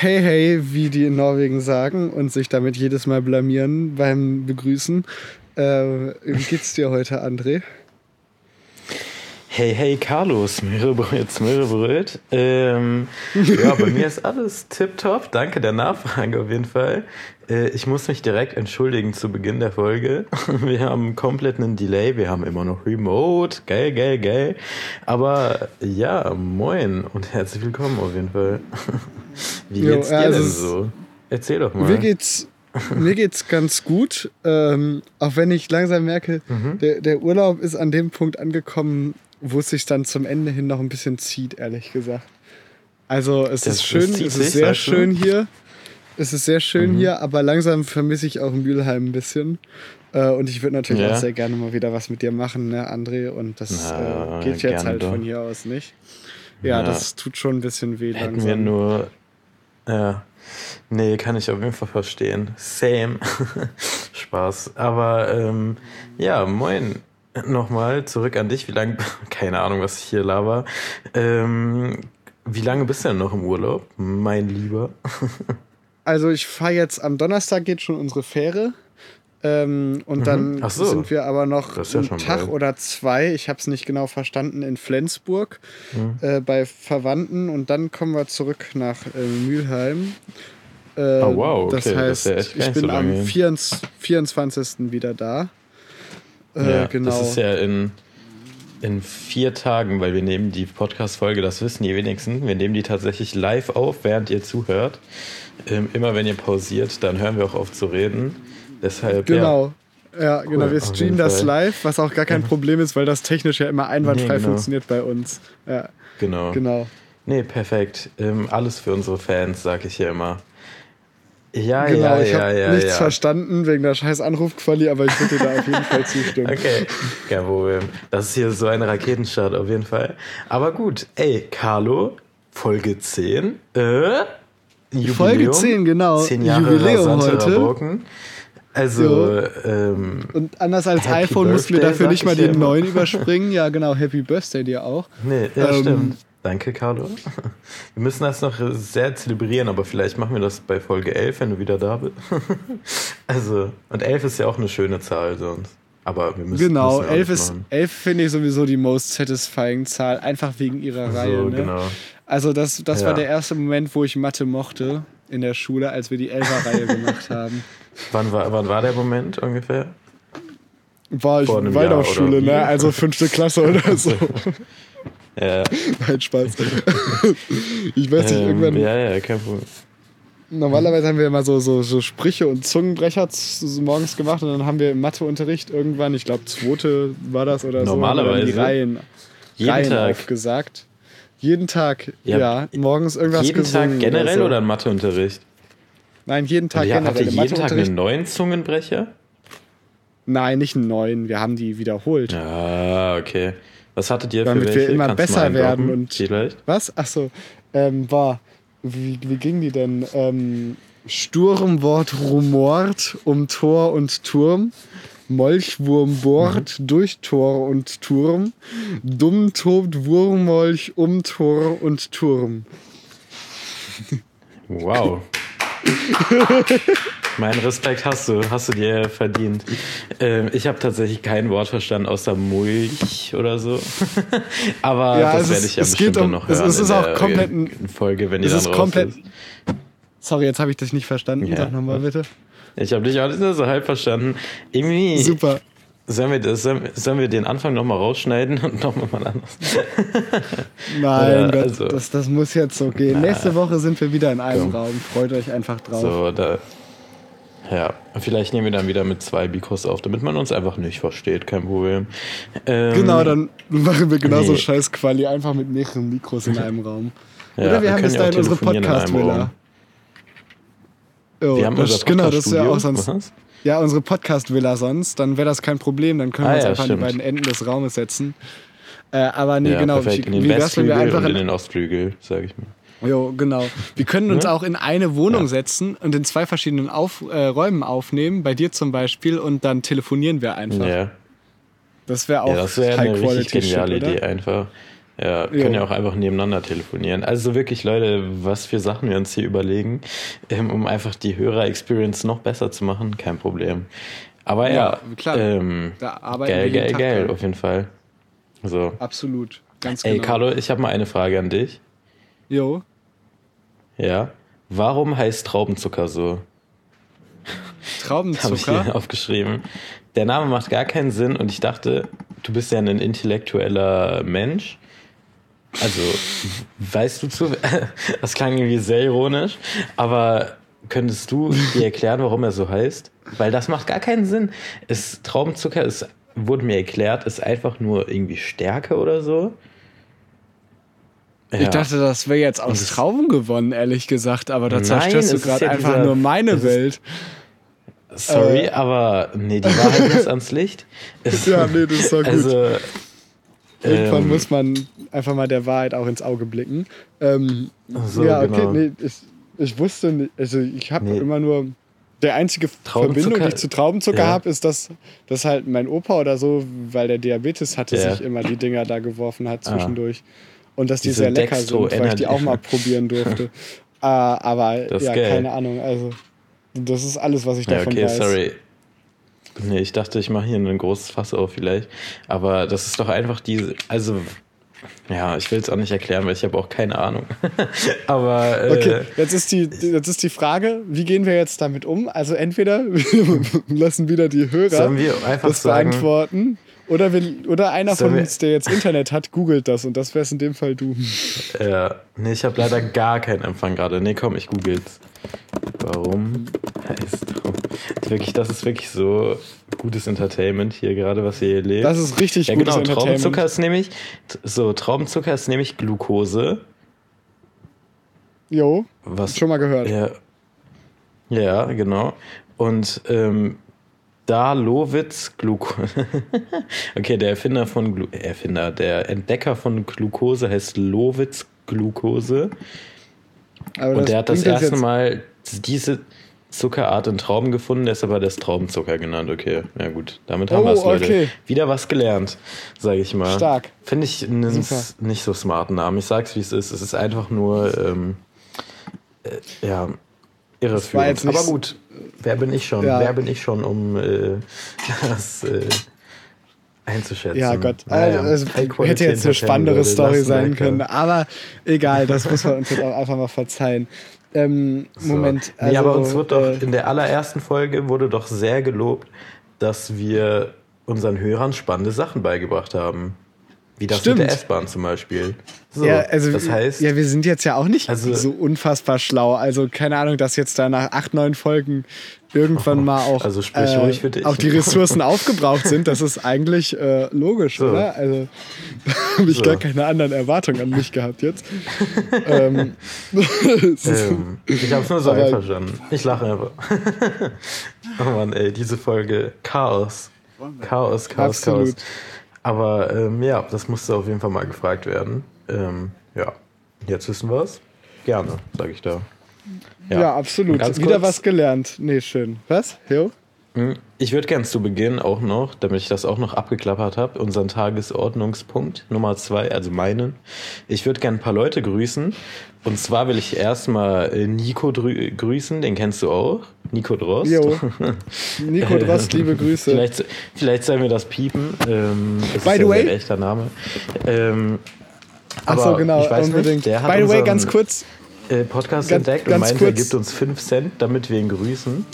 hey, hey, wie die in Norwegen sagen und sich damit jedes Mal blamieren beim Begrüßen. Äh, wie geht's dir heute, André? Hey, hey, Carlos, Mirrebröt, Mirrebröt. Ähm, ja, bei mir ist alles tipptopp. Danke der Nachfrage auf jeden Fall. Äh, ich muss mich direkt entschuldigen zu Beginn der Folge. Wir haben komplett einen Delay. Wir haben immer noch Remote. Geil, geil, geil. Aber ja, moin und herzlich willkommen auf jeden Fall. Wie geht's jo, dir denn so? Erzähl doch mal. Mir geht's mir geht's ganz gut, ähm, auch wenn ich langsam merke, mhm. der, der Urlaub ist an dem Punkt angekommen, wo es sich dann zum Ende hin noch ein bisschen zieht, ehrlich gesagt. Also es das, ist schön, es ist sich, sehr schön du? hier. Es ist sehr schön mhm. hier, aber langsam vermisse ich auch Mülheim ein bisschen. Äh, und ich würde natürlich ja. auch sehr gerne mal wieder was mit dir machen, ne, André? Und das Na, äh, geht jetzt halt doch. von hier aus nicht. Ja, ja, das tut schon ein bisschen weh. Hätten langsam. wir nur. Ja. Nee, kann ich auf jeden Fall verstehen. Same. Spaß. Aber ähm, ja, moin nochmal zurück an dich. Wie lange, keine Ahnung, was ich hier laber. Ähm, wie lange bist du denn noch im Urlaub, mein Lieber? also ich fahre jetzt am Donnerstag geht schon unsere Fähre. Ähm, und mhm. dann so. sind wir aber noch ja einen Tag bald. oder zwei, ich habe es nicht genau verstanden, in Flensburg mhm. äh, bei Verwandten und dann kommen wir zurück nach äh, Mülheim. Äh, oh wow, okay. das heißt, das ja ich bin so am 24, 24. wieder da. Äh, ja, genau. Das ist ja in, in vier Tagen, weil wir nehmen die Podcast-Folge, das wissen die wenigsten, wir nehmen die tatsächlich live auf, während ihr zuhört. Ähm, immer wenn ihr pausiert, dann hören wir auch auf zu reden. Deshalb, genau. Ja, ja cool, genau. Wir streamen das live, was auch gar kein Problem ist, weil das technisch ja immer einwandfrei nee, genau. funktioniert bei uns. Ja. Genau. Genau. Nee, perfekt. Ähm, alles für unsere Fans, sag ich ja immer. Ja, genau, ja, ich habe ja, nichts ja. verstanden wegen der scheiß Anrufquali, aber ich würde da auf jeden Fall zustimmen. Okay, kein Problem. Das ist hier so ein Raketenstart auf jeden Fall. Aber gut, ey, Carlo, Folge 10. Äh, Jubiläum, Folge 10, genau. 10 Jahre Jubiläum heute. Raboken. Also, ähm, Und anders als Happy iPhone mussten wir dafür nicht mal den neuen überspringen. Ja, genau, Happy Birthday dir auch. Nee, ja, ähm, stimmt. Danke, Carlo. Wir müssen das noch sehr zelebrieren, aber vielleicht machen wir das bei Folge 11, wenn du wieder da bist. Also, und 11 ist ja auch eine schöne Zahl sonst. Aber wir müssen Genau, müssen 11 ist 11 finde ich sowieso die most satisfying Zahl, einfach wegen ihrer so, Reihe. Ne? Genau. Also, das, das ja. war der erste Moment, wo ich Mathe mochte in der Schule, als wir die 11er Reihe gemacht haben. Wann war, wann war der Moment ungefähr? War ich in Waldorfschule, ne? Also fünfte Klasse oder so. Ja. Nein, Spaß. ich weiß nicht, ähm, irgendwann. Ja, ja, kein Problem. Normalerweise haben wir immer so, so, so Sprüche und Zungenbrecher morgens gemacht und dann haben wir im Matheunterricht irgendwann, ich glaube, zweite war das oder so, Normalerweise. die Reihen, jeden Reihen Tag. aufgesagt. Jeden Tag, ja, ja morgens irgendwas Jeden Tag generell oder, so. oder ein Matheunterricht? Nein, jeden Tag also, generell. Habt ihr jeden Tag einen neuen Zungenbrecher? Nein, nicht einen neuen. Wir haben die wiederholt. Ah, okay. Was hattet ihr Damit für welche? wir immer Kannst besser werden. Und Vielleicht? Was? Achso. Ähm, war. Wie, wie ging die denn? Ähm, Sturmwort rumort um Tor und Turm. Molchwurm bohrt mhm. durch Tor und Turm. Dumm tobt Wurmolch um Tor und Turm. Wow. Mein Respekt hast du, hast du dir verdient. Ähm, ich habe tatsächlich kein Wort verstanden außer Mulch oder so. Aber ja, das werde ich ja bestimmt um, noch hören. Es, ist auch komplett ein, Folge, wenn die dann raus ist. Sorry, jetzt habe ich dich nicht verstanden. Ja. Sag nochmal bitte. Ich habe dich auch nicht so halb verstanden. Irgendwie. Super. Sollen wir, das, sollen wir den Anfang nochmal rausschneiden und nochmal mal anders? Nein, Oder, also, das, das muss jetzt so gehen. Na, Nächste Woche sind wir wieder in einem komm. Raum. Freut euch einfach drauf. So, da, ja, vielleicht nehmen wir dann wieder mit zwei Mikros auf, damit man uns einfach nicht versteht, kein Problem. Ähm, genau, dann machen wir genauso nee. scheiß Quali, einfach mit mehreren Mikros in einem Raum. Ja, Oder wir, wir haben bis dahin unsere Podcast-Villa. Oh, wir haben das, genau, das ist ja auch sonst. Was? Ja, unsere Podcast-Villa sonst, dann wäre das kein Problem, dann können wir ah, uns ja, einfach stimmt. an die beiden Enden des Raumes setzen. Äh, aber nee, ja, genau, perfekt. wie, in den Westflügel einfach und in den Ostflügel, sag ich mal. Jo, genau. Wir können uns ja? auch in eine Wohnung ja. setzen und in zwei verschiedenen Auf, äh, Räumen aufnehmen, bei dir zum Beispiel, und dann telefonieren wir einfach. Ja. Das wäre auch ja, das wäre eine richtig geniale Idee einfach. Ja, können ja auch einfach nebeneinander telefonieren. Also wirklich, Leute, was für Sachen wir uns hier überlegen, ähm, um einfach die Hörer-Experience noch besser zu machen, kein Problem. Aber ja, ja klar. Ähm, da arbeiten geil, wir geil, Tag geil, auf jeden Fall. So. Absolut. Ganz Ey, genau. Carlo, ich habe mal eine Frage an dich. Jo. Ja. Warum heißt Traubenzucker so? Traubenzucker? habe ich hier aufgeschrieben. Der Name macht gar keinen Sinn und ich dachte, du bist ja ein intellektueller Mensch. Also, weißt du zu, das klang irgendwie sehr ironisch, aber könntest du dir erklären, warum er so heißt? Weil das macht gar keinen Sinn. Es, Traubenzucker ist, wurde mir erklärt, ist einfach nur irgendwie Stärke oder so. Ja. Ich dachte, das wäre jetzt aus Trauben gewonnen, ehrlich gesagt, aber da zerstörst du gerade ja einfach dieser, nur meine Welt. Sorry, äh, aber nee, die Wahrheit muss ans Licht. Es, ja, nee, das ist doch gut. Also, Irgendwann ähm, muss man einfach mal der Wahrheit auch ins Auge blicken. Ähm, so, ja, okay, genau. nee, ich, ich wusste nicht, also ich habe nee. immer nur, der einzige Verbindung, die ich zu Traubenzucker ja. habe, ist, dass, dass halt mein Opa oder so, weil der Diabetes hatte, ja. sich immer die Dinger da geworfen hat ah. zwischendurch. Ah. Und dass die Diese sehr lecker sind, weil ich die auch mal probieren durfte. uh, aber ja, geil. keine Ahnung, also das ist alles, was ich davon ja, okay, weiß. sorry. Nee, ich dachte, ich mache hier ein großes Fass auf vielleicht. Aber das ist doch einfach diese, also ja, ich will es auch nicht erklären, weil ich habe auch keine Ahnung. Aber äh, okay, jetzt ist die jetzt ist die Frage, wie gehen wir jetzt damit um? Also entweder wir lassen wieder die Hörer das sagen, beantworten oder, wir, oder einer von uns, der jetzt Internet hat, googelt das und das wär's in dem Fall du. Ja, nee, ich habe leider gar keinen Empfang gerade. Nee, komm, ich google's. Warum heißt wirklich, das ist wirklich so gutes Entertainment hier gerade, was ihr hier lebt. Das ist richtig ja, gutes genau, Entertainment. Traubenzucker ist nämlich so Traubenzucker ist nämlich Glucose. Jo, was schon mal gehört. Ja, ja genau. Und ähm, da Lowitz Glucose. okay, der Erfinder von Glu Erfinder, der Entdecker von Glucose heißt Lowitz Glucose. Und der hat das erste Mal diese Zuckerart in Trauben gefunden, deshalb er das Traubenzucker genannt. Okay, ja gut, damit haben oh, wir es, Leute. Okay. Wieder was gelernt, sage ich mal. Stark. Finde ich einen nicht so smarten Namen. Ich sag's, wie es ist. Es ist einfach nur, ähm, äh, ja, irreführend. Aber gut, wer bin ich schon? Ja. Wer bin ich schon, um äh, das äh, einzuschätzen? Ja, Gott. Naja, also, hätte jetzt eine spannendere Story sein können. Aber egal, das muss man uns jetzt auch einfach mal verzeihen. Ähm, so. Moment. Also, nee, aber uns wird doch äh, in der allerersten Folge wurde doch sehr gelobt, dass wir unseren Hörern spannende Sachen beigebracht haben. Wie das Stimmt. mit der S-Bahn zum Beispiel. So, ja, also, das heißt, ja, wir sind jetzt ja auch nicht also, so unfassbar schlau. Also keine Ahnung, dass jetzt da nach acht, neun Folgen irgendwann mal auch also äh, auch die Ressourcen aufgebraucht sind. Das ist eigentlich äh, logisch, so. oder? Also habe ich so. gar keine anderen Erwartungen an mich gehabt jetzt. ähm, ähm, ich habe es nur so einverstanden. Ich lache einfach. oh Mann, ey, diese Folge Chaos. Chaos, Chaos, Absolut. Chaos. Aber ähm, ja, das musste auf jeden Fall mal gefragt werden. Ähm, ja, jetzt wissen wir es. Gerne, sage ich da. Ja, ja absolut. Wieder was gelernt. Nee, schön. Was? Jo? Hm, ich würde gern zu Beginn auch noch, damit ich das auch noch abgeklappert habe, unseren Tagesordnungspunkt Nummer zwei, also meinen. Ich würde gern ein paar Leute grüßen. Und zwar will ich erstmal äh, Nico grüßen, den kennst du auch. Nico Drost. Jo. Nico Drost, liebe Grüße. Vielleicht, vielleicht sollen wir das piepen. Ähm, das By ist the way. Ein echter Name. Ähm, Ach so, genau, ich weiß unbedingt. Nicht, der hat By the way, ganz kurz. Äh, Podcast ganz, entdeckt ganz und meint, er gibt uns 5 Cent, damit wir ihn grüßen.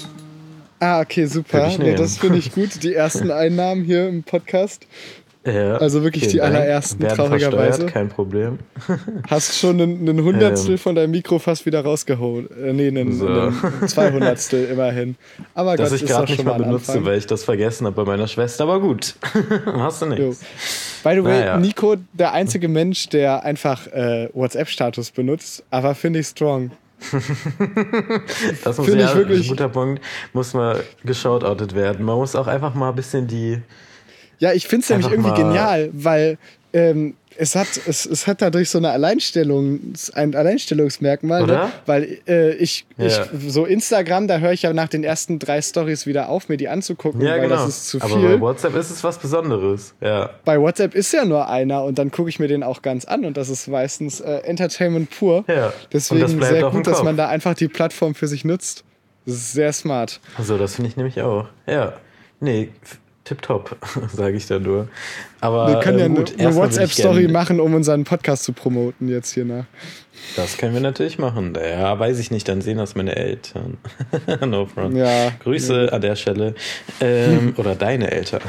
Ah, okay, super. Nee, das finde ich gut. Die ersten Einnahmen hier im Podcast. Ja, also wirklich die allerersten, traurigerweise. Kein Problem. Hast schon einen, einen Hundertstel ähm, von deinem Mikro fast wieder rausgeholt. Äh, nee, einen, so. einen Zweihundertstel immerhin. Aber Dass Gott, ich gerade nicht mal benutze, Anfang. weil ich das vergessen habe bei meiner Schwester. Aber gut, hast du nichts. By the way, naja. Nico, der einzige Mensch, der einfach äh, WhatsApp-Status benutzt, aber finde ich strong. das muss ja ich wirklich ein guter Punkt, muss mal geschautoutet werden. Man muss auch einfach mal ein bisschen die ja, ich finde es nämlich irgendwie genial, weil ähm, es hat, es, es hat dadurch so eine Alleinstellung, ein Alleinstellungsmerkmal, ne? weil äh, ich, ja. ich, so Instagram, da höre ich ja nach den ersten drei Stories wieder auf, mir die anzugucken, ja, weil genau. das ist zu viel. Aber bei WhatsApp ist es was Besonderes, ja. Bei WhatsApp ist ja nur einer und dann gucke ich mir den auch ganz an und das ist meistens äh, Entertainment pur. Ja. Deswegen sehr gut, dass man da einfach die Plattform für sich nutzt. Das ist sehr smart. Also, das finde ich nämlich auch. Ja. Nee, tipptopp, sage ich da nur. Aber wir können ja äh, gut, eine, eine WhatsApp-Story machen, um unseren Podcast zu promoten jetzt hier nach. Das können wir natürlich machen. Ja, weiß ich nicht, dann sehen das meine Eltern. no front. Ja, Grüße ja. an der Stelle. Ähm, oder deine Eltern.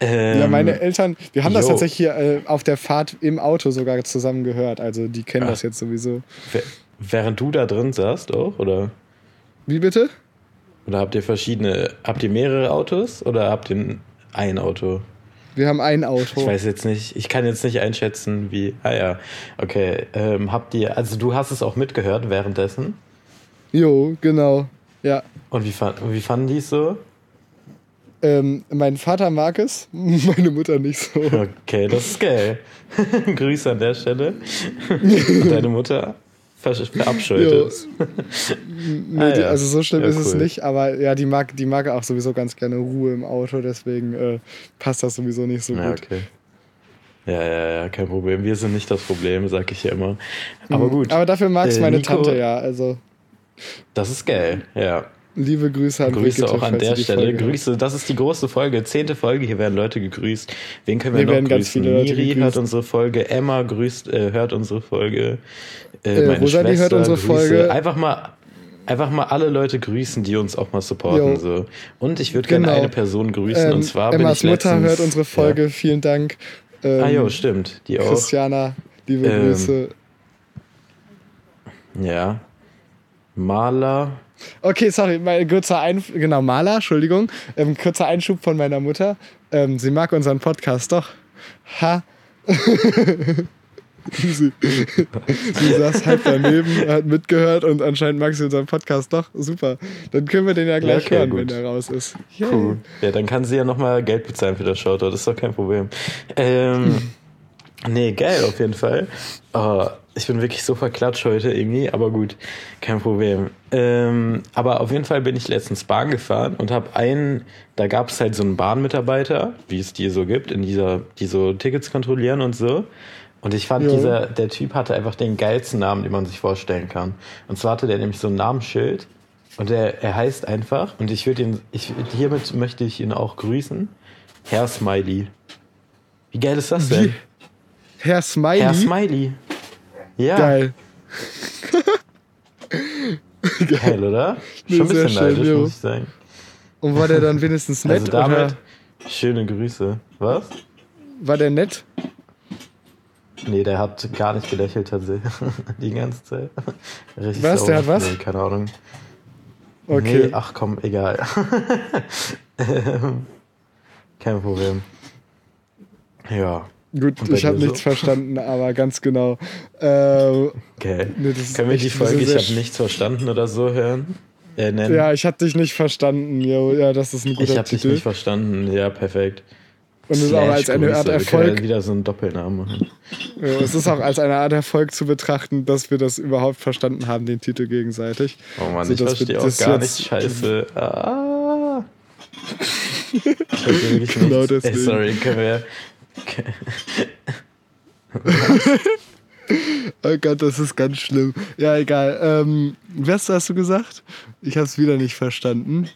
ähm, ja, meine Eltern, wir haben jo. das tatsächlich hier äh, auf der Fahrt im Auto sogar zusammen gehört. Also die kennen Ach, das jetzt sowieso. Während du da drin saßt auch, oder? Wie bitte? Oder habt ihr verschiedene, habt ihr mehrere Autos oder habt ihr ein Auto? Wir haben ein Auto. Ich weiß jetzt nicht, ich kann jetzt nicht einschätzen, wie. Ah ja, okay. Ähm, habt ihr, also du hast es auch mitgehört währenddessen? Jo, genau. Ja. Und wie, wie fanden die es so? Ähm, mein Vater mag es, meine Mutter nicht so. Okay, das ist geil. Grüße an der Stelle. Und deine Mutter? Verabscheut ist. nee, ah, ja. Also so schlimm ja, ist cool. es nicht, aber ja, die mag, die mag auch sowieso ganz gerne Ruhe im Auto, deswegen äh, passt das sowieso nicht so ja, gut. Okay. Ja, ja, ja, kein Problem. Wir sind nicht das Problem, sag ich ja immer. Aber mhm. gut. Aber dafür mag es äh, meine Nico, Tante ja, also. Das ist geil, ja. Liebe Grüße an Grüße Brigitte, auch an der Stelle. Folge Grüße, das ist die große Folge, zehnte Folge. Hier werden Leute gegrüßt. Wen können wir, wir noch grüßen? Miri hört unsere Folge, Emma grüßt, äh, hört unsere Folge. Äh, äh, meine Rosalie hört unsere Grüße. Folge. Einfach mal, einfach mal alle Leute grüßen, die uns auch mal supporten. So. Und ich würde genau. gerne eine Person grüßen. Ähm, und zwar Emmas bin ich Mutter hört unsere Folge. Ja. Vielen Dank. Ähm, ah jo, stimmt. Die auch. Christiana, liebe ähm, Grüße. Ja. Maler. Okay, sorry, mein kurzer Einschub, genau, Maler, Entschuldigung. Ähm, kurzer Einschub von meiner Mutter. Ähm, sie mag unseren Podcast doch. Ha. sie, sie saß halt daneben, hat mitgehört und anscheinend mag sie unseren Podcast doch. Super. Dann können wir den ja gleich okay, hören, gut. wenn der raus ist. Yay. Cool. Ja, dann kann sie ja nochmal Geld bezahlen für das Shoutout. Das ist doch kein Problem. Ähm, nee, geil auf jeden Fall. Oh, ich bin wirklich so verklatscht heute irgendwie, aber gut, kein Problem. Ähm, aber auf jeden Fall bin ich letztens Bahn gefahren und habe einen, da gab es halt so einen Bahnmitarbeiter, wie es die so gibt, in dieser, die so Tickets kontrollieren und so. Und ich fand, ja. dieser, der Typ hatte einfach den geilsten Namen, den man sich vorstellen kann. Und zwar hatte der nämlich so ein Namensschild. Und er, er heißt einfach, und ich würde ihn, ich, hiermit möchte ich ihn auch grüßen, Herr Smiley. Wie geil ist das denn? Wie? Herr Smiley? Herr Smiley. Ja. Geil. Geil, oder? Schon ein bisschen neidisch, muss ich sagen. Und war der dann wenigstens nett? Also damit, oder? schöne Grüße. Was? War der nett? Nee, der hat gar nicht gelächelt tatsächlich. Die ganze Zeit. Richtig was? Sauer. Der hat was? Nee, keine Ahnung. Okay. Nee, ach komm, egal. Kein Problem. Ja. Gut, ich habe so? nichts verstanden, aber ganz genau. Äh, okay. Nee, Können wir die Folge Ich habe nichts verstanden oder so hören? Äh, nennen? Ja, ich habe dich nicht verstanden. Ja, das ist ein guter Ich habe dich nicht verstanden. Ja, perfekt. Und es ist auch als eine Art Erfolg. Wieder so einen Doppelnamen machen. Ja, es ist auch als eine Art Erfolg zu betrachten, dass wir das überhaupt verstanden haben, den Titel gegenseitig. Oh Mann, so, ich verstehe auch gar nicht. Scheiße. Ah. ich wirklich genau nicht. Ey, sorry, können wir. oh Gott, das ist ganz schlimm. Ja, egal. Ähm, was hast du gesagt? Ich habe es wieder nicht verstanden.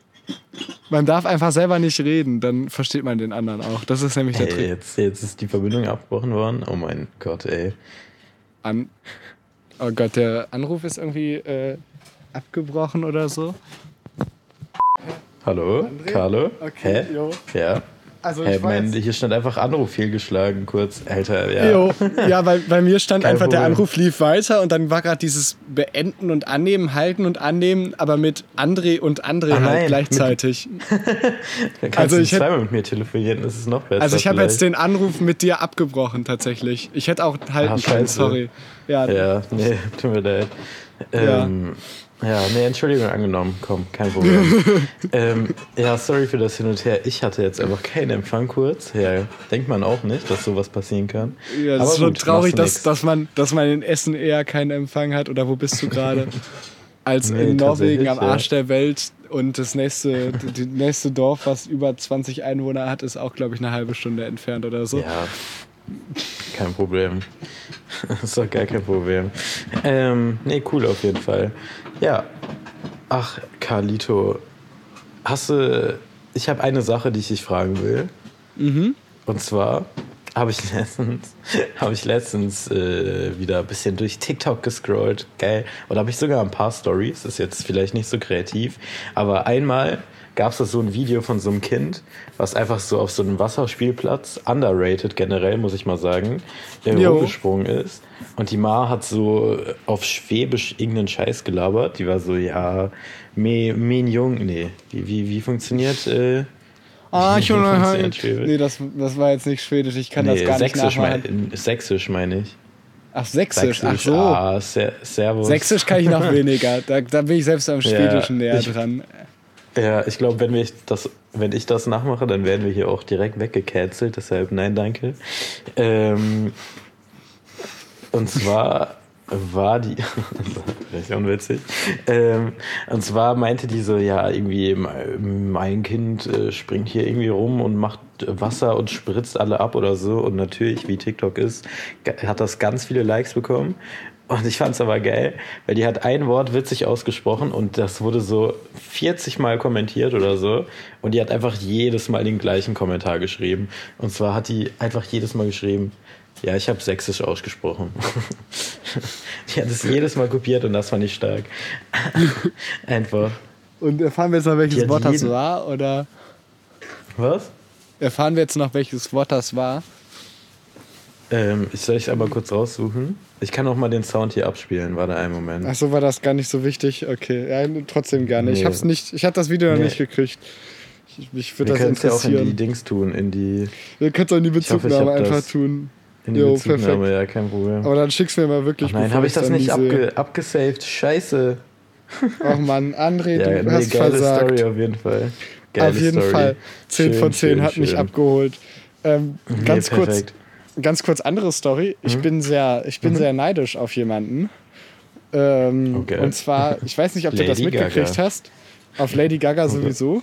Man darf einfach selber nicht reden, dann versteht man den anderen auch. Das ist nämlich der ey, Trick. Jetzt, jetzt ist die Verbindung abgebrochen worden. Oh mein Gott, ey. An oh Gott, der Anruf ist irgendwie äh, abgebrochen oder so. Hallo, André? Carlo? Okay, Hä? Jo. Ja. Also hey, mein, hier stand einfach Anruf fehlgeschlagen, kurz. Alter, ja. Jo. Ja, weil bei mir stand Kein einfach, Problem. der Anruf lief weiter und dann war gerade dieses Beenden und Annehmen, Halten und Annehmen, aber mit André und André ah, halt gleichzeitig. dann kannst also du ich zweimal mit mir telefonieren, das ist noch besser. Also ich habe jetzt den Anruf mit dir abgebrochen, tatsächlich. Ich hätte auch halten Ach, können, sorry. Ja, ja nee, tut mir leid. Ähm, ja. Ja, nee, Entschuldigung angenommen. Komm, kein Problem. ähm, ja, sorry für das Hin und Her. Ich hatte jetzt einfach keinen Empfang kurz. Ja, denkt man auch nicht, dass sowas passieren kann. Ja, das ist schon traurig, dass, dass, man, dass man in Essen eher keinen Empfang hat. Oder wo bist du gerade? Als nee, in Norwegen am Arsch der Welt und das nächste, die nächste Dorf, was über 20 Einwohner hat, ist auch, glaube ich, eine halbe Stunde entfernt oder so. Ja, kein Problem. Das ist doch gar kein Problem. Ähm, nee, cool auf jeden Fall. Ja. Ach, Carlito, hast du. Ich habe eine Sache, die ich dich fragen will. Mhm. Und zwar habe ich letztens, hab ich letztens äh, wieder ein bisschen durch TikTok gescrollt. Geil. Oder habe ich sogar ein paar Stories. Ist jetzt vielleicht nicht so kreativ. Aber einmal gab es so ein Video von so einem Kind, was einfach so auf so einem Wasserspielplatz, underrated generell, muss ich mal sagen, rumgesprungen ist. Und die Ma hat so auf Schwäbisch irgendeinen Scheiß gelabert. Die war so, ja, me, men jung, nee, wie, wie, wie funktioniert, äh, Ah, ich halt. Nee, das, das war jetzt nicht Schwedisch, ich kann nee, das gar Sächsisch nicht nachmachen. Mein, Sächsisch meine ich. Ach, Sächsisch, Sächsisch, ach so. Ah, Servus. Sächsisch kann ich noch weniger, da, da bin ich selbst am Schwedischen ja, näher dran. Ja, ich glaube, wenn, das, wenn ich das nachmache, dann werden wir hier auch direkt weggecancelt. Deshalb nein, danke. Ähm, und zwar war die, vielleicht unwitzig, ähm, und zwar meinte die so, ja, irgendwie mein Kind äh, springt hier irgendwie rum und macht Wasser und spritzt alle ab oder so und natürlich, wie TikTok ist, hat das ganz viele Likes bekommen und ich fand es aber geil, weil die hat ein Wort witzig ausgesprochen und das wurde so 40 Mal kommentiert oder so. Und die hat einfach jedes Mal den gleichen Kommentar geschrieben. Und zwar hat die einfach jedes Mal geschrieben, ja, ich habe sächsisch ausgesprochen. die hat es jedes Mal kopiert und das fand ich stark. einfach. Und erfahren wir jetzt noch, welches Wort das war, oder? Was? Erfahren wir jetzt noch, welches Wort das war? Ähm, ich soll ich aber kurz raussuchen. Ich kann auch mal den Sound hier abspielen, war da ein Moment. Achso, war das gar nicht so wichtig? Okay, ja, trotzdem gerne. Nee. Ich hab's nicht, ich hab das Video noch nee. nicht gekriegt. Ich, mich würde das interessieren. ja auch in die Dings tun, in die. Ihr könnt auch in die Bezugnahme hoffe, einfach tun. In die jo, Bezugnahme, perfekt. ja, kein Problem. Aber dann schick's mir mal wirklich. Ach nein, habe ich das nicht abge abgesaved? Scheiße. Ach man, André, ja, du nee, hast geile versagt. Story auf jeden Fall. Geile auf jeden Story. Fall. 10 schön, von 10 schön, hat schön. mich abgeholt. Ähm, ganz nee, kurz, ganz kurz andere Story. Ich mhm. bin sehr, ich bin mhm. sehr neidisch auf jemanden. Ähm, okay. Und zwar, ich weiß nicht, ob du das mitgekriegt Gaga. hast. Auf Lady Gaga sowieso,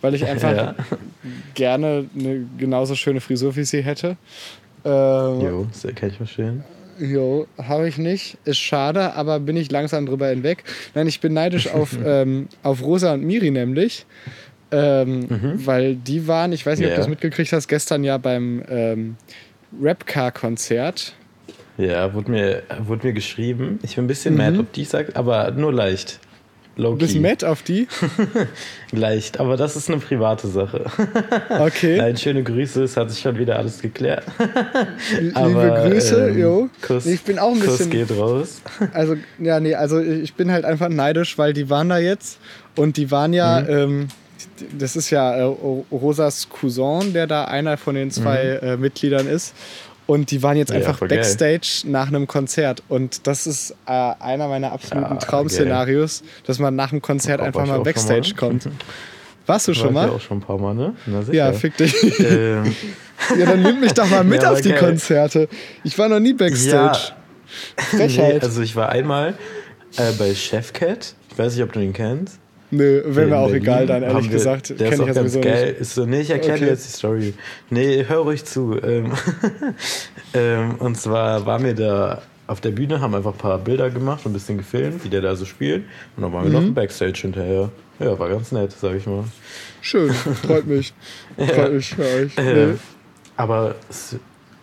weil ich einfach ja. gerne eine genauso schöne Frisur wie sie hätte. Ähm, jo, sehr kann ich verstehen. Jo, habe ich nicht. Ist schade, aber bin ich langsam drüber hinweg. Nein, ich bin neidisch auf, ähm, auf Rosa und Miri nämlich. Ähm, mhm. Weil die waren, ich weiß nicht, yeah. ob du das mitgekriegt hast, gestern ja beim ähm, Rapcar-Konzert. Ja, wurde mir, wurde mir geschrieben. Ich bin ein bisschen mhm. mad, ob die sagt, aber nur leicht. Low du bist mad auf die? leicht, aber das ist eine private Sache. Okay. Nein, schöne Grüße, es hat sich schon wieder alles geklärt. aber, Liebe Grüße, ähm, jo. Kuss, ich bin auch ein Kuss bisschen. geht raus. Also, ja, nee, also ich bin halt einfach neidisch, weil die waren da jetzt und die waren ja. Mhm. Ähm, das ist ja äh, Rosas Cousin, der da einer von den zwei mhm. äh, Mitgliedern ist. Und die waren jetzt ja, einfach Backstage geil. nach einem Konzert. Und das ist äh, einer meiner absoluten ja, Traum-Szenarios, dass man nach dem Konzert einfach mal Backstage mal. kommt. Warst du schon mal? Ich auch schon ein paar Mal, ne? ja, fick dich. Ähm. ja, dann nimm mich doch mal mit ja, auf die geil. Konzerte. Ich war noch nie Backstage. Ja. nee, also ich war einmal äh, bei Chefcat. Ich weiß nicht, ob du ihn kennst. Nö, wäre mir auch Berlin egal dann, ehrlich wir, gesagt. Der ist auch ich ganz geil. Nicht. Ist so, nee, ich erkläre okay. dir jetzt die Story. Nee, hör ruhig zu. Ähm, ähm, und zwar waren wir da auf der Bühne, haben einfach ein paar Bilder gemacht und ein bisschen gefilmt, wie der da so spielt. Und dann waren wir mhm. noch im Backstage hinterher. Ja, war ganz nett, sag ich mal. Schön, freut mich. ja. Freut mich für euch. Äh, nee. Aber,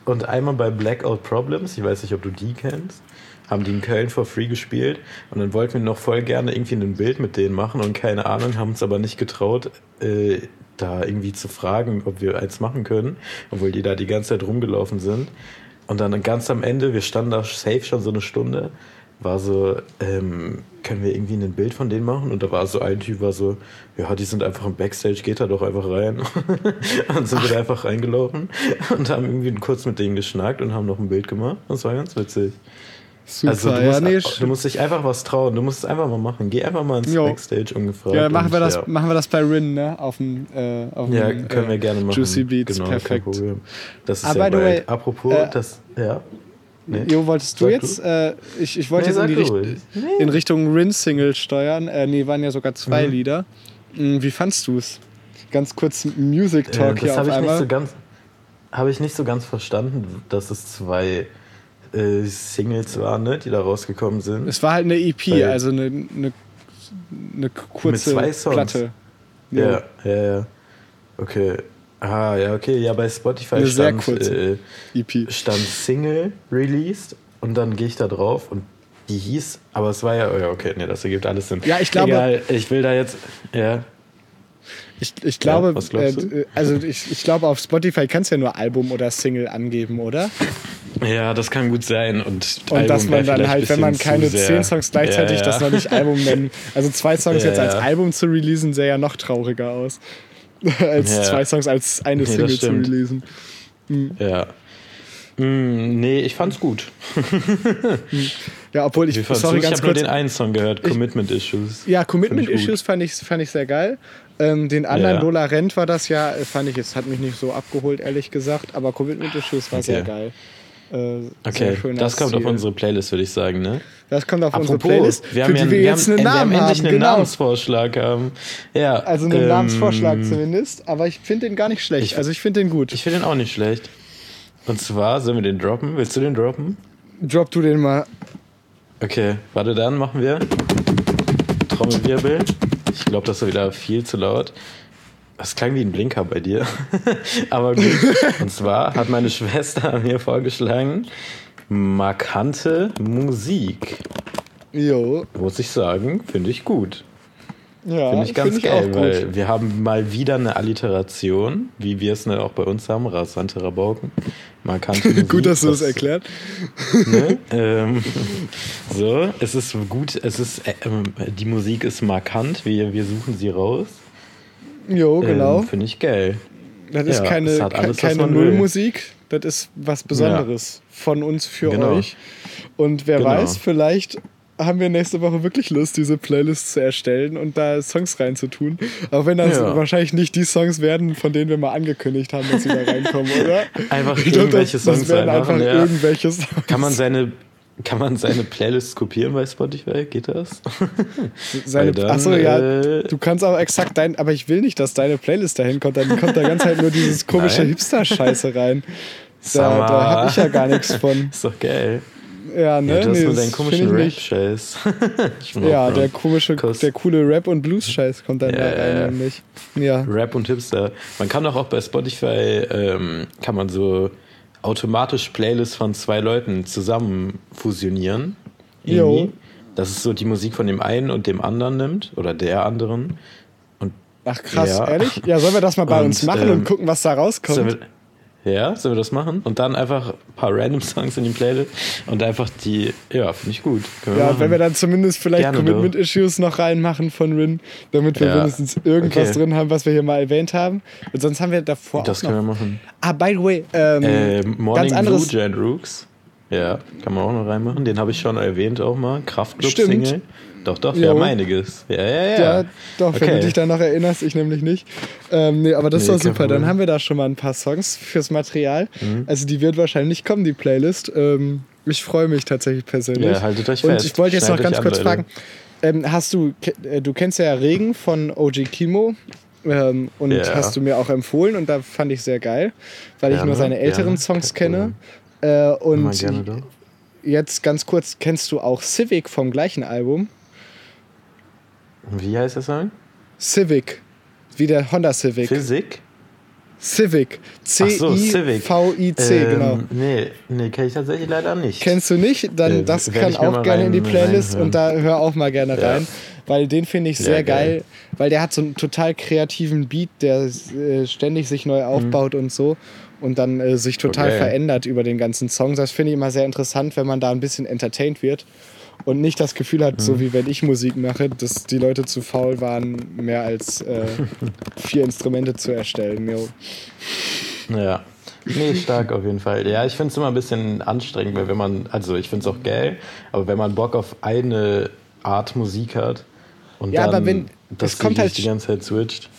und einmal bei Blackout Problems, ich weiß nicht, ob du die kennst haben die in Köln for free gespielt und dann wollten wir noch voll gerne irgendwie ein Bild mit denen machen und keine Ahnung, haben uns aber nicht getraut, äh, da irgendwie zu fragen, ob wir eins machen können, obwohl die da die ganze Zeit rumgelaufen sind. Und dann ganz am Ende, wir standen da safe schon so eine Stunde, war so, ähm, können wir irgendwie ein Bild von denen machen? Und da war so ein Typ, war so, ja, die sind einfach im Backstage, geht da doch einfach rein. und sind Ach. wir einfach reingelaufen und haben irgendwie kurz mit denen geschnackt und haben noch ein Bild gemacht. Das war ganz witzig. Super, Also du ja, musst, nee, du musst dich einfach was trauen. Du musst es einfach mal machen. Geh einfach mal ins Jo. Backstage ungefragt. ja, machen wir, das, Ja, machen wir das bei Rin, ne? Auf dem, äh, auf dem, ja können wir äh, gerne machen. Juicy Beats, genau, perfekt. Das ist Ah, ja by the bald. way, Apropos, äh, das. Ja. Nee. Jo, wolltest du Sag jetzt? Äh, ich, ich wollte Nee, jetzt in, du Richt ruhig. in Richtung Rin-Single steuern. Äh, nee, waren ja sogar zwei Mhm. Lieder. Hm, Wie fandst du es? Ganz kurz Music Talk Äh, hier das auf habe ich einmal. so. Habe ich nicht so ganz verstanden, dass es zwei äh, Singles waren, ne, die da rausgekommen sind. es war halt eine EP, Weil- also eine, eine, eine kurze zwei Songs. Platte. Ja, ja, ja. Okay. Ah, ja, okay. Ja, bei Spotify Eine stand, äh, EP. stand Single released und dann gehe ich da drauf und die hieß, aber es war ja, ja, okay, nee, das ergibt alles Sinn. Ja, ich glaube- Egal, ich will da jetzt, ja, Ich, ich glaube, du? äh, also ich, ich glaube, auf Spotify kannst du ja nur Album oder Single angeben, oder? ja, das kann gut sein und Und Album dass man dann halt, wenn man keine zehn Songs gleichzeitig ja, das noch nicht Album nennen. Also zwei Songs Ja, jetzt als ja. Album zu releasen, sähe ja noch trauriger aus. als Ja. zwei Songs als eine Single zu releasen. Ja. Mm, nee, ich fand's gut. Ja, obwohl ich, fandst sorry, du? Ich ganz habe nur kurz. den einen Song gehört, Commitment Issues. Ja, Commitment ich. Issues fand ich, fand ich sehr geil. Ähm, den anderen Ja. Lola Rent war das ja, äh, fand ich, es hat mich nicht so abgeholt, ehrlich gesagt, aber Commitment Issues war sehr Okay. geil. Äh, sehr Okay, das kommt auf Stil. unsere Playlist, würde ich sagen, ne? Das kommt auf unsere Apropos, Playlist, wir für haben, die ja, wir wir jetzt haben, einen wir haben Namen endlich haben. einen Genau. Namensvorschlag haben. Ja, Also einen ähm, Namensvorschlag zumindest, aber ich finde den gar nicht schlecht. ich- also ich finde den gut. Ich finde den auch nicht schlecht. Und zwar, sollen wir den droppen? Willst du den droppen? Drop du den mal. Okay, warte, dann machen wir Trommelwirbel. Ich glaube, das war wieder viel zu laut. Das klang wie ein Blinker bei dir. Aber gut. Und zwar hat meine Schwester mir vorgeschlagen, markante Musik. Jo, Muss ich sagen, finde ich gut. ja, Finde ich ganz find geil, auch gut. weil wir haben mal wieder eine Alliteration, wie wir es ne, auch bei uns haben, rasante Rabauken. Markante Musik. gut, dass du das erklärt. Ne? ähm, so, es ist gut, es ist, äh, ähm, die Musik ist markant, wir, wir suchen sie raus. Jo, genau. Ähm, Finde ich geil. das ist ja, keine, alles, keine. Nullmusik. Das ist was Besonderes von uns für Genau. euch. Und wer Genau. weiß, vielleicht haben wir nächste Woche wirklich Lust, diese Playlist zu erstellen und da Songs reinzutun. Auch wenn das Ja. wahrscheinlich nicht die Songs werden, von denen wir mal angekündigt haben, dass sie da reinkommen, oder? Einfach Ich glaub, irgendwelche das, das Songs werden einfach ja. irgendwelche Songs. Kann man seine, kann man seine Playlist kopieren bei Spotify? Geht das? Seine, dann, achso, ja, äh, du kannst auch exakt dein, aber ich will nicht, dass deine Playlist dahin kommt, dann kommt da ganz halt nur dieses komische. Hipster-Scheiße rein. Da, da habe ich ja gar nichts von. Ist doch geil. Ja, ne? Ja, du hast nee, nur das deinen komischen. Rap-Scheiß. Ja, der komische, Kuss. der coole Rap- und Blues-Scheiß kommt dann Ja, da rein, ja. nämlich. Ja. Rap und Hipster. Man kann doch auch bei Spotify, ähm, kann man so automatisch Playlists von zwei Leuten zusammen fusionieren. Jo. Irgendwie. Dass es so die Musik von dem einen und dem anderen nimmt oder der anderen. Und Ach krass, Ja. ehrlich? Ja, sollen wir das mal bei Und, uns machen ähm, und gucken, was da rauskommt? Wir, ja, sollen wir das machen? Und dann einfach ein paar random Songs in die Playlist und einfach die, ja, finde ich gut. Können ja, machen. wenn wir dann zumindest vielleicht Gerne Commitment Issues noch reinmachen von Rin, damit wir Ja. wenigstens irgendwas Okay. drin haben, was wir hier mal erwähnt haben. Und sonst haben wir davor das auch können noch. wir machen. Ah, by the way, ähm, Äh, Morning ganz anderes. Blue, Jan Rooks. Ja, kann man auch noch reinmachen. Den habe ich schon erwähnt auch mal. Stimmt. Doch, doch, wir Jo. haben einiges. Ja, ja, ja. Ja, doch, wenn Okay. du dich da noch erinnerst, ich nämlich nicht. Ähm, nee, aber das ist Nee, doch kein super. Dann haben wir da schon mal ein paar Songs fürs Material. Mhm. Also die wird wahrscheinlich kommen, die Playlist. Ähm, ich freue mich tatsächlich persönlich. Ja, haltet euch Und fest. ich wollte jetzt noch ganz kurz fragen, ähm, hast du, äh, du kennst ja Regen von OG Kimo. Ähm, und Ja. hast du mir auch empfohlen und da fand ich sehr geil, weil ich Gerne, nur seine älteren gerne. Songs kenne. Äh, und jetzt ganz kurz, kennst du auch Civic vom gleichen Album? Wie heißt der Song? Civic, wie der Honda Civic. Physik? Civic. Ach so, Civic. C-I-V-I-C, Ähm, genau. Nee, nee kenne ich tatsächlich leider nicht. Kennst du nicht? Dann Äh, das kann auch gerne in die rein- Playlist und da hör auch mal gerne Ja. rein, weil den finde ich Ja, sehr geil. geil. weil der hat so einen total kreativen Beat, der äh, ständig sich neu aufbaut und so und dann äh, sich total Okay. verändert über den ganzen Song. Das finde ich immer sehr interessant, wenn man da ein bisschen entertained wird und nicht das Gefühl hat, so wie wenn ich Musik mache, dass die Leute zu faul waren, mehr als äh, vier Instrumente zu erstellen. Jo. Ja. Nee, stark auf jeden Fall. Ja, ich finde es immer ein bisschen anstrengend, weil wenn man, also ich finde es auch geil, aber wenn man Bock auf eine Art Musik hat und Ja, dann aber wenn- das kommt halt- die ganze Zeit switcht.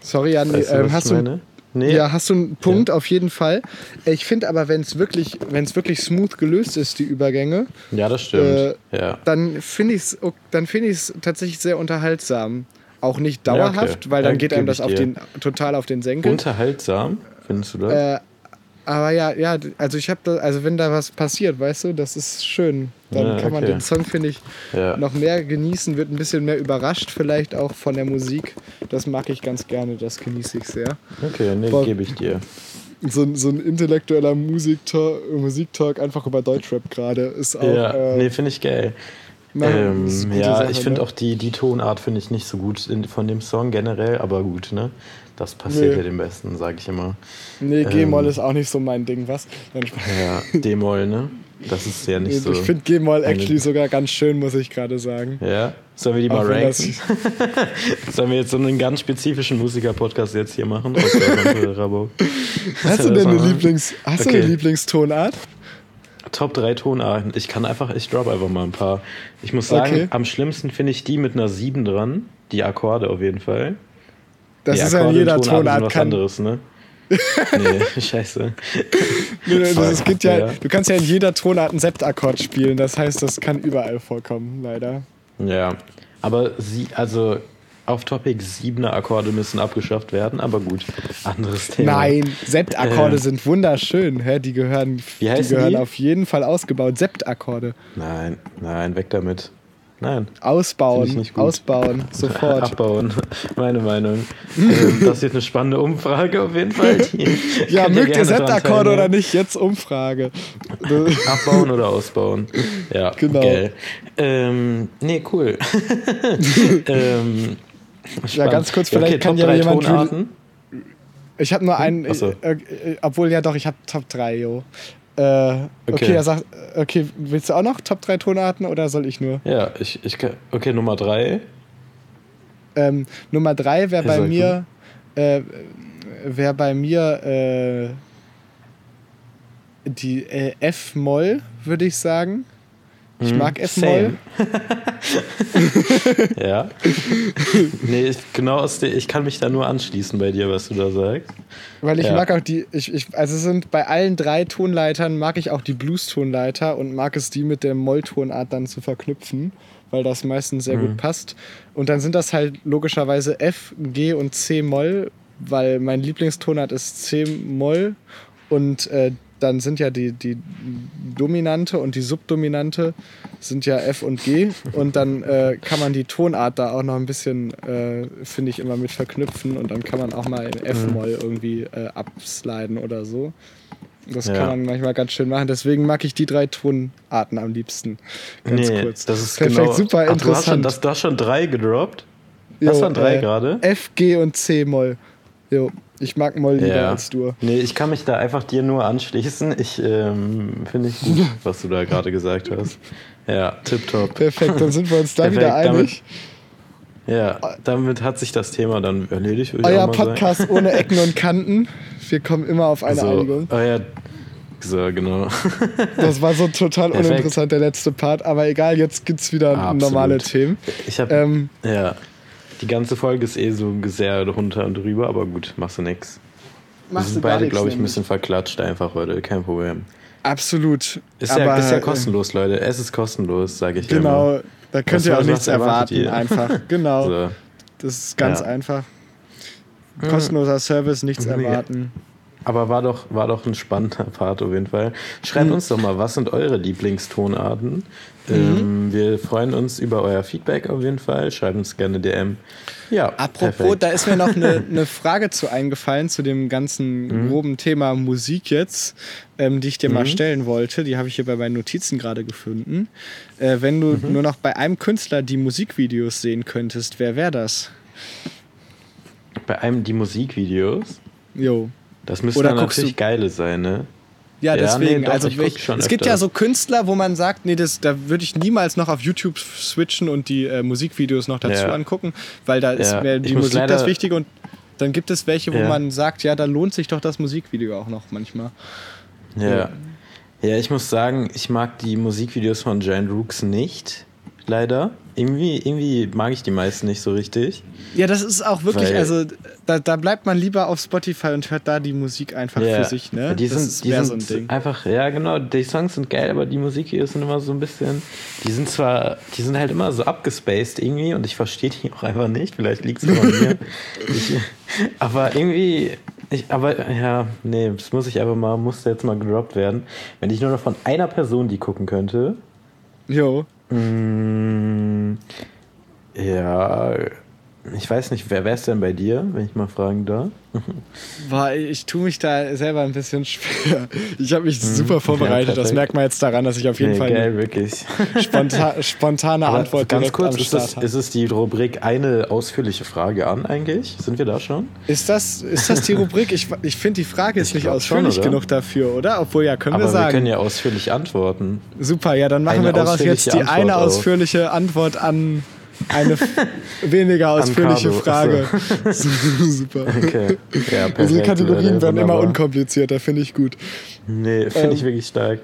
Sorry, Jan, Weißt du, was hast du. Nee, Ja, hast du einen Punkt auf jeden Fall. Ich finde aber, wenn es wirklich, wenn es wirklich smooth gelöst ist, die Übergänge, ja, das stimmt. Äh, ja. dann finde ich es dann es tatsächlich sehr unterhaltsam. Auch nicht Ja, okay. dauerhaft, weil dann Ja, geht einem das auf den, total auf den Senkel. Unterhaltsam, findest du das? Äh, aber ja, ja, also ich habe da, also wenn da was passiert, weißt du, das ist schön. Dann Ja, kann man okay. den Song, finde ich, ja. noch mehr genießen, wird ein bisschen mehr überrascht, vielleicht auch von der Musik. Das mag ich ganz gerne, das genieße ich sehr. Okay, nee, gebe ich dir. So, ein- so ein intellektueller Musiktalk, Musiktalk einfach über Deutschrap gerade ist auch. ja, äh, nee, finde ich geil. na, Ähm, ja, Sache, ich finde ne? auch die, die Tonart finde ich nicht so gut in, von dem Song generell, aber gut, ne? Das passiert Nee. ja dem Besten, sage ich immer. Nee, G-Moll ähm, ist auch nicht so mein Ding, was? Ja, D-Moll, ne? Das ist ja nicht so. ich finde G-Moll actually sogar ganz schön, muss ich gerade sagen. Ja? Sollen wir die mal ranken? Sollen wir jetzt so einen ganz spezifischen Musiker-Podcast jetzt hier machen? Rabo? Hast du denn eine, Lieblings, hast du Okay. eine Lieblingstonart? Top 3 Tonarten. Ich kann einfach, ich drop einfach mal ein paar. Ich muss sagen, Okay. am schlimmsten finde ich die mit einer 7 dran. Die Akkorde auf jeden Fall. Das Die ist ja in jeder Tonart. Kann, anderes, ne? nee, scheiße. Nee, das, es gibt ja. Du kannst ja in jeder Tonart einen Septakkord spielen. Das heißt, das kann überall vorkommen, leider. Ja, aber sie, also auf Topic 7er Akkorde müssen abgeschafft werden, aber gut, anderes Thema. Nein, Septakkorde Ähm. sind wunderschön. Hä? Die gehören, die gehören die? auf jeden Fall ausgebaut. Septakkorde. Nein, nein, weg damit. Nein. Ausbauen, ausbauen, sofort. Abbauen, meine Meinung. ähm, das wird eine spannende Umfrage auf jeden Fall. Ja, mögt ihr Septakkorde oder nicht? Jetzt Umfrage. Abbauen oder ausbauen. Ja, Genau. Geil. Ähm, nee, cool. ähm, Ja, ganz kurz, Ja, vielleicht okay, kann ja jemand. Tonarten. Ich habe nur einen. Ach so. Äh, äh, obwohl, ja doch, ich habe Top 3, jo. Äh, okay, Okay. er sagt, okay, willst du auch noch Top 3 Tonarten oder soll ich nur? Ja, ich, ich kann. Okay, Nummer drei. Ähm, Nummer 3 wäre bei mir. Äh, wäre bei mir äh, die äh, F-Moll, würde ich sagen. Ich Mhm, mag F-Moll. ja. nee, ich, genau aus der, ich kann mich da nur anschließen bei dir, was du da sagst. Weil ich Ja. mag auch die, ich, ich, also sind bei allen drei Tonleitern mag ich auch die Blues-Tonleiter und mag es die mit der Molltonart dann zu verknüpfen, weil das meistens sehr Mhm. gut passt. Und dann sind das halt logischerweise F, G und C Moll, weil mein Lieblingstonart ist C Moll und äh, dann sind ja die, die Dominante und die Subdominante sind ja F und G und dann äh, kann man die Tonart da auch noch ein bisschen, äh, finde ich, immer mit verknüpfen und dann kann man auch mal in F-Moll irgendwie äh, absliden oder so. Das Ja. kann man manchmal ganz schön machen. Deswegen mag ich die drei Tonarten am liebsten. Ganz nee, kurz. das ist Perfekt, genau. super Ach, du hast schon, interessant. das, du hast schon drei gedroppt? Das Jo, waren drei äh, gerade? F, G und C Moll. Jo, ich mag Moll lieber Ja. als du. Nee, ich kann mich da einfach dir nur anschließen. Ich ähm, finde ich gut, was du da gerade gesagt hast. Ja, tipptopp. Perfekt, dann sind wir uns da Perfekt, wieder einig. Ja, damit hat sich das Thema dann erledigt, Euer mal sagen. Podcast ohne Ecken und Kanten. Wir kommen immer auf eine so, Einigung. euer, so, genau. Das war so total Perfekt. uninteressant, der letzte Part. Aber egal, jetzt gibt es wieder Absolut. normale Themen. Ich habe Ähm, ja, die ganze Folge ist eh so sehr runter und drüber, aber gut, machst du nix. Wir machst sind du gar beide, glaube ich, ein bisschen verklatscht einfach heute, kein Problem. Absolut. Ist, Aber, ja, ist ja äh, kostenlos, Leute. Es ist kostenlos, sage ich immer. Genau, da könnt Was- ihr auch nichts erwarten. ihr? Einfach. Genau. So. Das ist ganz Ja. einfach. Kostenloser Service, nichts Ja. erwarten. Aber war doch, war doch ein spannender Part auf jeden Fall. Schreibt Mhm. uns doch mal, was sind eure Lieblingstonarten? Ähm, wir freuen uns über euer Feedback auf jeden Fall. Schreibt uns gerne DM. Ja, Apropos, perfekt. da ist mir noch eine, eine Frage zu eingefallen, zu dem ganzen Mhm. groben Thema Musik jetzt, ähm, die ich dir mal stellen wollte. Die habe ich hier bei meinen Notizen gerade gefunden. Äh, wenn du Mhm. nur noch bei einem Künstler die Musikvideos sehen könntest, wer wäre das? Bei einem die Musikvideos, Jo. Das müssen Oder natürlich geile sein, ne? Ja, deswegen. nee, doch, also ich es gibt ja so Künstler, wo man sagt, nee, das, da würde ich niemals noch auf YouTube switchen und die äh, Musikvideos noch dazu Ja. angucken, weil da ist Ja, mir ich die Musik das Wichtige und dann gibt es welche, wo Ja. man sagt, ja, da lohnt sich doch das Musikvideo auch noch manchmal. Ja. Ja, ich muss sagen, ich mag die Musikvideos von Giant Rooks nicht. Leider. Irgendwie, irgendwie mag ich die meisten nicht so richtig. Ja, das ist auch wirklich, Weil- also da, da bleibt man lieber auf Spotify und hört da die Musik einfach Ja. für sich, ne? Die das sind, ist die sind so ein Ding. einfach, ja genau, die Songs sind geil, aber die Musikvideos sind immer so ein bisschen, die sind zwar, die sind halt immer so abgespaced irgendwie und ich verstehe die auch einfach nicht, vielleicht liegt es an mir. ich, aber irgendwie, ich, aber ja, nee, das muss ich einfach mal, muss jetzt mal gedroppt werden. Wenn ich nur noch von einer Person die gucken könnte, Jo. Mm, ja, ich weiß nicht, wer wäre es denn bei dir, wenn ich mal fragen darf? Boah, ich tue mich da selber ein bisschen schwer. Ich habe mich super ja, vorbereitet. das perfekt. merkt man jetzt daran, dass ich auf jeden Nee, Fall geil, wirklich. sponta spontane Aber Antwort ganz kurz, ist es, ist es die Rubrik eine ausführliche Frage an eigentlich? Sind wir da schon? Ist das, ist das die Rubrik? Ich, ich finde, die Frage ist Ich nicht ausführlich schon, genug dafür, oder? Obwohl, ja, können Aber wir wir, sagen. können ja ausführlich antworten. Super, ja, dann machen Eine wir daraus jetzt die ausführliche eine Antwort auf. ausführliche Antwort an eine weniger ausführliche Frage. Super. Okay. Ja, perfekt. Unsere Kategorien werden immer unkomplizierter, finde ich gut. Nee, finde ich Ähm. wirklich stark.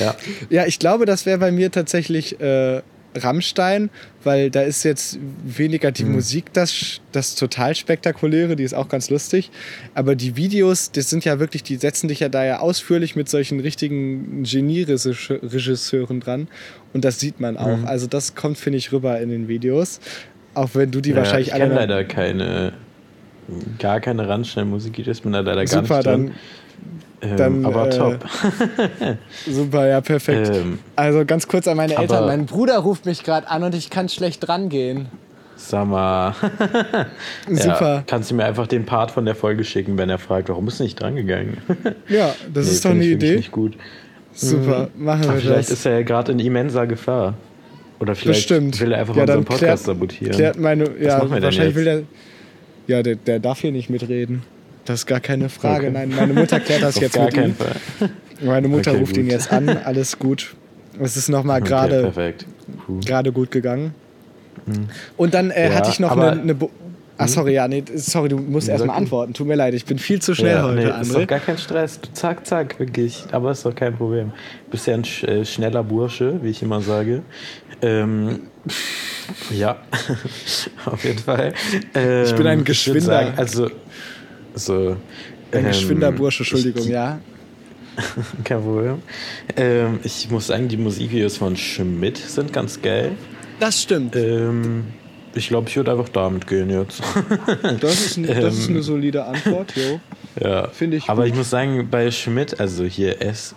Ja. Ja, ich glaube, das wäre bei mir tatsächlich äh, Rammstein, weil da ist jetzt weniger die Musik das, das total spektakuläre, die ist auch ganz lustig. Aber die Videos, das sind ja wirklich, die setzen dich ja da ja ausführlich mit solchen richtigen Genie-Regisseuren dran. Und das sieht man auch. Mhm. Also das kommt, finde ich, rüber in den Videos. Auch wenn du die ja, wahrscheinlich ich alle. kenne noch- leider keine, gar keine Randschnell-Musik, ich bin da leider gar Super, nicht dann, Ähm, dann, aber äh, top. super, ja, perfekt. Ähm, also ganz kurz an meine Eltern. aber- Mein Bruder ruft mich gerade an und ich kann schlecht rangehen. Sag mal. Super. Ja, kannst du mir einfach den Part von der Folge schicken, wenn er fragt, warum bist du nicht drangegangen? Ja, das Nee, ist doch eine Idee. Nicht gut. Super, machen Aber wir vielleicht das. ist er ja gerade in immenser Gefahr. Oder vielleicht Bestimmt. will er einfach Ja, unseren Podcast klärt- sabotieren. Klärt meine, ja, machen wahrscheinlich will der. Ja, der, der darf hier nicht mitreden. Das ist gar keine Frage. Okay. Nein, meine Mutter klärt das jetzt gar mit keinen ihm. Fall. Meine Mutter Okay, ruft ihn gut. jetzt an. Alles gut. Es ist nochmal Okay, gerade gerade gut gegangen. Und dann äh, Ja, hatte ich noch eine. Bo- Ach, sorry, ja, nee, sorry, du musst erstmal antworten. Tut mir leid, ich bin viel zu schnell ja, heute, nee, ist doch André. gar kein Stress. Zack, zack, wirklich. Aber ist doch kein Problem. Du bist ja ein sch äh, schneller Bursche, wie ich immer sage. Ähm, ja, auf jeden Fall. Ähm, Ich bin ein würd geschwinder- Sagen, also, so. Ein ähm, geschwinder Bursche, ich- Entschuldigung, ja. Kein Problem. Ähm, ich muss sagen, die Musikvideos von Schmidt sind ganz geil. Das stimmt. Ähm, ich glaube, ich würde einfach damit gehen jetzt. Das ist, ein, das ist ähm, eine solide Antwort, jo. ja. Finde ich Aber gut. ich muss sagen, bei Schmidt, also hier S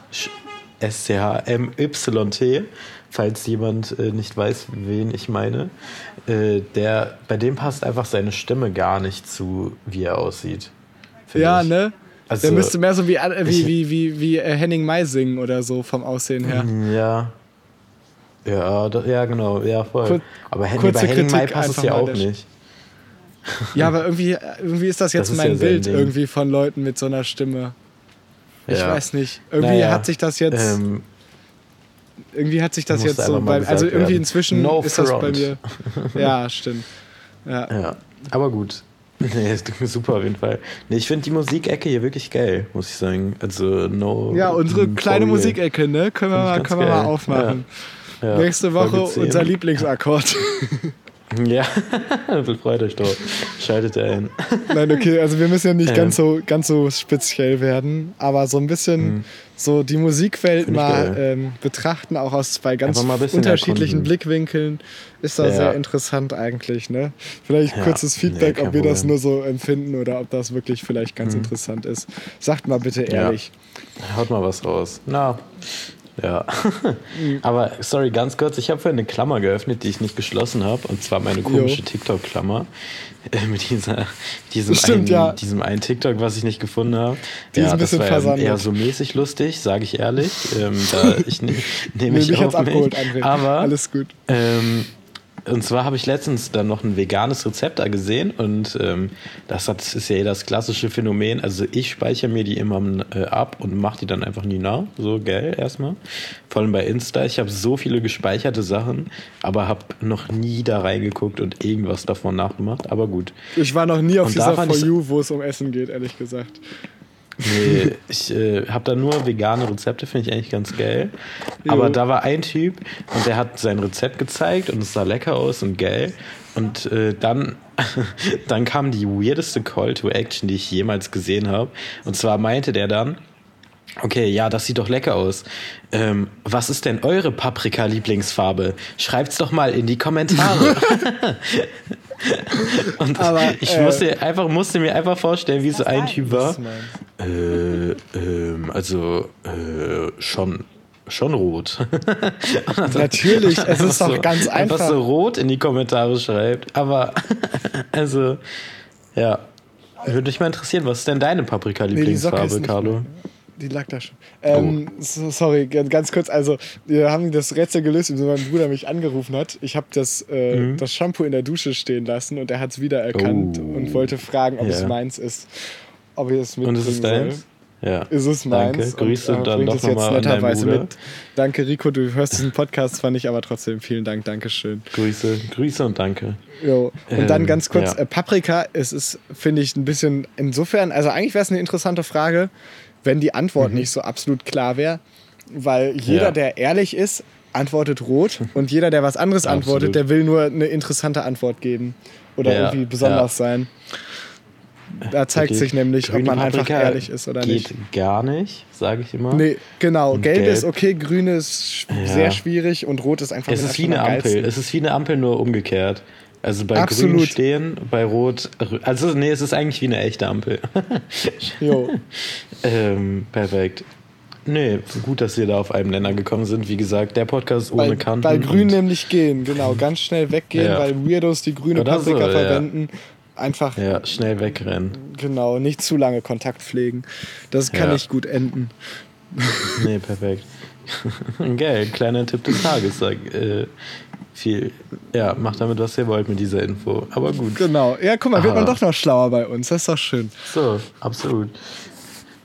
S-C-H-M-Y-T, falls jemand äh, nicht weiß, wen ich meine, äh, der, bei dem passt einfach seine Stimme gar nicht zu, wie er aussieht. Ja, ich. ne? Also, Der müsste mehr so wie, äh, wie, wie, wie, wie äh, Henning May singen oder so vom Aussehen her. Ja. Ja, da, ja, genau, ja, voll. Kur- Aber Hen- kurze bei Henning May Kritik passt es ja auch nicht. Ja, aber irgendwie, irgendwie ist das jetzt Das mein ja Bild Ding. irgendwie von Leuten mit so einer Stimme. Ich Ja. weiß nicht. Irgendwie Naja, hat sich das jetzt, Ähm, irgendwie hat sich das jetzt so bei, also irgendwie inzwischen No ist das bei front. mir. Ja, stimmt. Ja. Ja, aber gut. Nee, ist super auf jeden Fall. Nee, ich finde die Musikecke hier wirklich geil, muss ich sagen. Also, no. Ja, unsere kleine real. Musikecke, ne? Können wir, mal, können wir mal aufmachen. Ja, Nächste Woche Folge 10. unser Lieblingsakkord. Ja, freut euch doch. Schaltet ein. Nein, okay, also wir müssen ja nicht Ähm. ganz, so, ganz so speziell werden, aber so ein bisschen so die Musikwelt mal ähm, betrachten, auch aus zwei ganz unterschiedlichen erkunden. Blickwinkeln, ist da Ja. sehr interessant eigentlich. Ne? Vielleicht Ja, kurzes nee, Feedback, kein ob wir das Problem. nur so empfinden oder ob das wirklich vielleicht ganz interessant ist. Sagt mal bitte ehrlich. Haut mal was raus. Na. Ja. Aber sorry, ganz kurz, ich habe vorhin eine Klammer geöffnet, die ich nicht geschlossen habe. Und zwar meine komische TikTok-Klammer. Äh, mit dieser, diesem, Stimmt, einen, ja. diesem einen TikTok, was ich nicht gefunden habe. Die ist ja, ein das bisschen war ja versandet. eher so mäßig lustig, sage ich ehrlich. Ähm, da ich ne, nehme Nee, ich mich auf abgeholt, mich. André. Aber Alles gut. ähm, und zwar habe ich letztens dann noch ein veganes Rezept da gesehen und ähm, das, hat, das ist ja das klassische Phänomen. Also ich speichere mir die immer äh, ab und mache die dann einfach nie nach. So geil erstmal. Vor allem bei Insta. Ich habe so viele gespeicherte Sachen, aber habe noch nie da reingeguckt und irgendwas davon nachgemacht. Aber gut. Ich war noch nie auf und dieser For You, wo es um Essen geht, ehrlich gesagt. Nee, ich äh, habe da nur vegane Rezepte, finde ich eigentlich ganz geil. Jo. Aber da war ein Typ und der hat sein Rezept gezeigt und es sah lecker aus und geil. Und äh, dann, dann kam die weirdeste Call to Action, die ich jemals gesehen habe. Und zwar meinte der dann, Okay, ja, das sieht doch lecker aus. Ähm, was ist denn eure Paprika-Lieblingsfarbe? Schreibt's doch mal in die Kommentare. Und Aber, ich äh, musste, einfach, musste mir einfach vorstellen, wie so ein Typ war. Äh, ähm, also äh, schon schon rot. Natürlich, es ist doch so, ganz einfach. Einfach so rot in die Kommentare schreibt. Aber, also, ja. Würde mich mal interessieren, was ist denn deine Paprika-Lieblingsfarbe, nee, Carlo? Die lag da schon. Ähm, oh. so, sorry, ganz kurz. Also, wir haben das Rätsel gelöst, indem mein Bruder mich angerufen hat. Ich habe das, äh, mhm. das Shampoo in der Dusche stehen lassen und er hat es wiedererkannt oh. und wollte fragen, ob ja. es meins ist. Ob ich es mitbringen Und ist es deins? Ja. Ist es meins? Danke. Grüße und, äh, dann doch nochmal netterweise mit. Danke, Rico. Du hörst diesen Podcast zwar nicht, aber trotzdem vielen Dank. Dankeschön. Grüße, Grüße und danke. Jo. Und ähm, dann ganz kurz: ja. äh, Paprika. Es ist, finde ich, ein bisschen insofern, also eigentlich wäre es eine interessante Frage wenn die Antwort mhm. nicht so absolut klar wäre. Weil jeder, ja. der ehrlich ist, antwortet rot und jeder, der was anderes antwortet, der will nur eine interessante Antwort geben oder ja. irgendwie besonders ja. sein. Da zeigt okay. sich nämlich, Grüne ob man Paprika einfach ehrlich ist oder geht nicht. Geht gar nicht, sage ich immer. Nee, genau. Gelb, Gelb, ist okay, grün ist sehr schwierig und rot ist einfach Es ist wie eine Ampel. Es ist wie eine Ampel, nur umgekehrt. Also bei Absolut. grün stehen, bei rot. Also, nee, es ist eigentlich wie eine echte Ampel. jo. ähm, perfekt. Nee, gut, dass wir da auf einem Nenner gekommen sind. Wie gesagt, der Podcast ohne bei, Kanten. Bei grün nämlich gehen, genau. Ganz schnell weggehen, ja. weil Weirdos die grüne Oder Paprika so, verwenden. Ja. Einfach. Ja, schnell wegrennen. Genau, nicht zu lange Kontakt pflegen. Das kann ja. nicht gut enden. Nee, perfekt. Geil, kleiner Tipp des Tages. Sag, äh, viel, ja, macht damit, was ihr wollt mit dieser Info. Aber gut. Genau. Ja, guck mal, Aha. wird man doch noch schlauer bei uns. Das ist doch schön. So, absolut.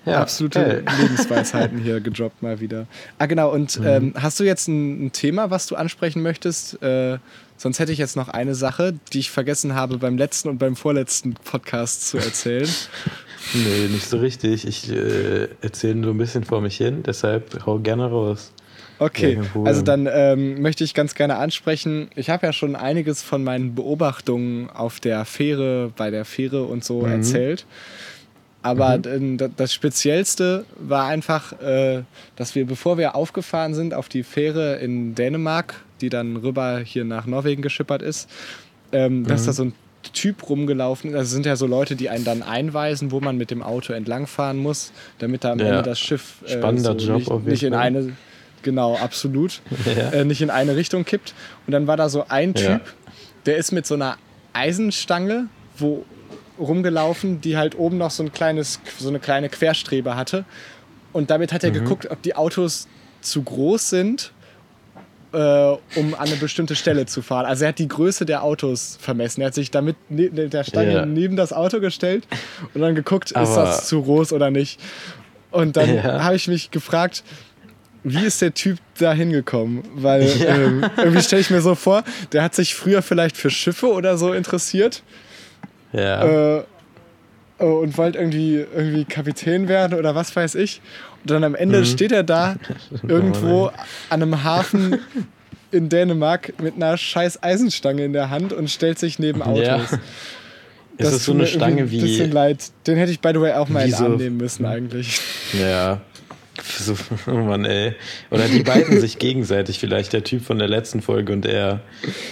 Ja, Absolute hey. Lebensweisheiten hier gedroppt mal wieder. Ah, genau. Und mhm. ähm, hast du jetzt ein, ein, Thema, was du ansprechen möchtest? Äh, sonst hätte ich jetzt noch eine Sache, die ich vergessen habe, beim letzten und beim vorletzten Podcast zu erzählen. nee, nicht so richtig. Ich äh, erzähle nur ein bisschen vor mich hin, deshalb hau gerne raus. Okay, also dann ähm, möchte ich ganz gerne ansprechen, ich habe ja schon einiges von meinen Beobachtungen auf der Fähre, bei der Fähre und so mhm. erzählt. Aber mhm. das Speziellste war einfach, äh, dass wir, bevor wir aufgefahren sind auf die Fähre in Dänemark, die dann rüber hier nach Norwegen geschippert ist, ähm, mhm. dass da so ein Typ rumgelaufen ist. Also sind ja so Leute, die einen dann einweisen, wo man mit dem Auto entlangfahren muss, damit da am ja. Ende das Schiff äh, so nicht, nicht in eine genau, absolut, ja. äh, nicht in eine Richtung kippt. Und dann war da so ein Typ, ja. der ist mit so einer Eisenstange, wo rumgelaufen, die halt oben noch so ein kleines, so eine kleine Querstrebe hatte. Und damit hat er mhm. geguckt, ob die Autos zu groß sind, äh, um an eine bestimmte Stelle zu fahren. Also er hat die Größe der Autos vermessen. Er hat sich damit ne mit der Stange ja. neben das Auto gestellt und dann geguckt, Aber ist das zu groß oder nicht. Und dann ja. habe ich mich gefragt, wie ist der Typ da hingekommen? Weil ja. ähm, irgendwie stelle ich mir so vor, der hat sich früher vielleicht für Schiffe oder so interessiert. Ja. Äh, oh, und wollte irgendwie, irgendwie Kapitän werden oder was weiß ich. Und dann am Ende mhm. steht er da irgendwo an einem Hafen in Dänemark mit einer scheiß Eisenstange in der Hand und stellt sich neben Autos. Ja. Das ist es so eine Stange wie. Ein bisschen leid. Den hätte ich, by the way, auch mal in den Arm nehmen müssen, eigentlich. Ja, so, oh Mann, ey. Oder die beiden sich gegenseitig, vielleicht der Typ von der letzten Folge und er.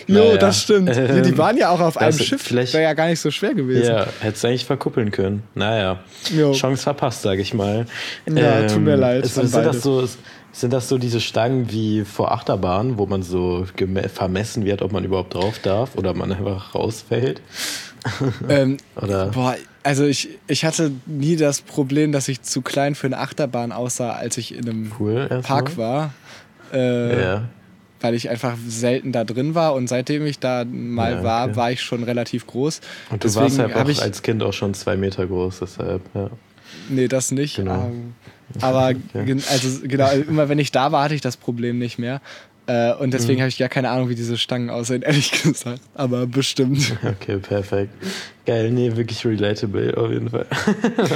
Jo, naja, das stimmt. Ähm, die waren ja auch auf einem Schiff. Vielleicht wäre ja gar nicht so schwer gewesen. Ja, hättest du eigentlich verkuppeln können. Naja. Jo. Chance verpasst, sag ich mal. Ja, ähm, tut mir leid. Es, sind, das so, sind das so diese Stangen wie vor Achterbahn, wo man so vermessen wird, ob man überhaupt drauf darf oder man einfach rausfällt? ähm, Oder? Boah, also ich, ich hatte nie das Problem, dass ich zu klein für eine Achterbahn aussah, als ich in einem cool, Park war. Äh, ja. weil ich einfach selten da drin war und seitdem ich da mal Ja, okay. war, war ich schon relativ groß. Und du Deswegen warst halt auch ich- als Kind auch schon zwei Meter groß, deshalb, ja. Nee, das nicht. Genau. Ähm, aber gen- also genau, immer wenn ich da war, hatte ich das Problem nicht mehr. Äh, und deswegen Mhm. habe ich gar keine Ahnung, wie diese Stangen aussehen, ehrlich gesagt. Aber bestimmt. Okay, perfekt. Geil, nee, wirklich relatable auf jeden Fall.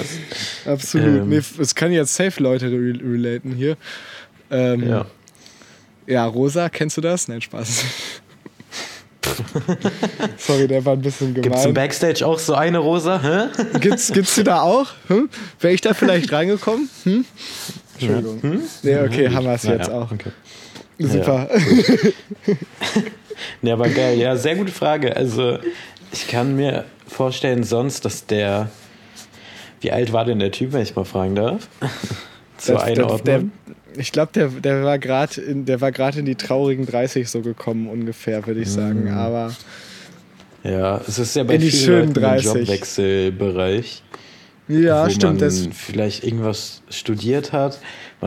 Absolut. Ähm. Nee, es kann jetzt safe Leute re relaten hier. Ähm, ja. ja, Rosa, kennst du das? Nein, Spaß. Sorry, der war ein bisschen Gibt's im gemein. Backstage auch so eine Rosa? Hä? Gibt's, gibt's die da auch? Hm? Wäre ich da vielleicht reingekommen? Hm? Entschuldigung. Hm? Nee, okay, haben wir es jetzt auch. Okay. Super. Nee, aber geil, ja, sehr gute Frage. Also, ich kann mir vorstellen, sonst, dass der. Wie alt war denn der Typ, wenn ich mal fragen darf? Zur Der- der, der, Einordnung. ich glaube, der, der war gerade in, der war grad in die traurigen 30 so gekommen, ungefähr, würde ich sagen. Mhm. Aber ja, es ist ja bei vielen schönen Leuten im 30. Jobwechselbereich. ja, wo stimmt. man Das, vielleicht irgendwas studiert hat.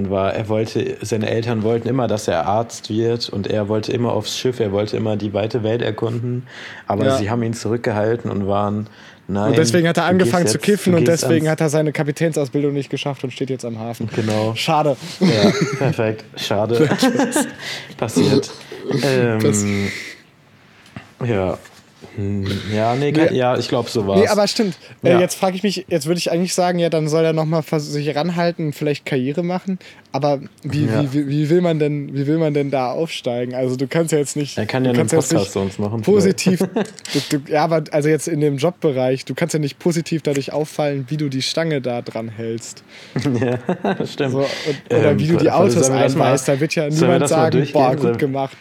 Man war, er wollte, seine Eltern wollten immer, dass er Arzt wird und er wollte immer aufs Schiff, er wollte immer die weite Welt erkunden, aber Ja. sie haben ihn zurückgehalten und waren, nein. und deswegen hat er angefangen zu kiffen und deswegen ans- hat er seine Kapitänsausbildung nicht geschafft und steht jetzt am Hafen. Genau. Schade. Ja, perfekt. Schade. Passiert. Ähm, ja. Hm, Ja, nee, Nee. ja, ich glaube, so war's. Nee, aber stimmt. Äh, Ja. jetzt frage ich mich, jetzt würde ich eigentlich sagen, ja, dann soll er nochmal sich ranhalten und vielleicht Karriere machen. Aber wie, Ja. wie, wie, wie, will man denn, wie will man denn da aufsteigen? Also du kannst ja jetzt nicht. er kann ja einen Podcast sonst machen. positiv. du, du, ja, aber also jetzt in dem Jobbereich, du kannst ja nicht positiv dadurch auffallen, wie du die Stange da dran hältst. ja, stimmt. So, und, oder Ähm, wie du die Autos einweist. Da wird ja niemand sagen, boah, gut gemacht.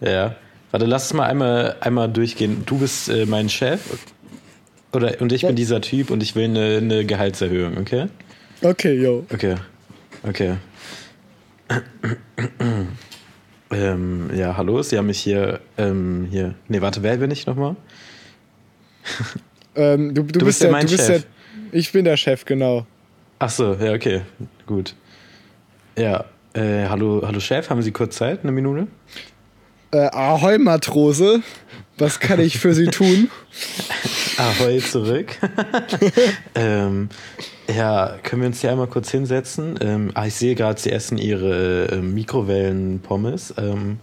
Ja. Warte, lass es mal einmal, einmal durchgehen. Du bist äh, mein Chef oder, und ich Ja. bin dieser Typ und ich will eine, eine Gehaltserhöhung, okay? Okay, yo. Okay. Okay. ähm, ja, hallo, Sie haben mich hier, ähm, hier. Nee, warte, wer bin ich nochmal? Ähm, du, du, bist bist ja mein du bist Chef. Der, ich bin der Chef, genau. Ach so, ja, okay. Gut. Ja, äh, hallo, hallo Chef, haben Sie kurz Zeit? Eine Minute? Äh, Ahoi, Matrose. Was kann ich für Sie tun? Ahoi zurück. ähm, ja, können wir uns hier einmal kurz hinsetzen? Ähm, ah, ich sehe gerade, Sie essen Ihre äh, Mikrowellen-Pommes. Ähm,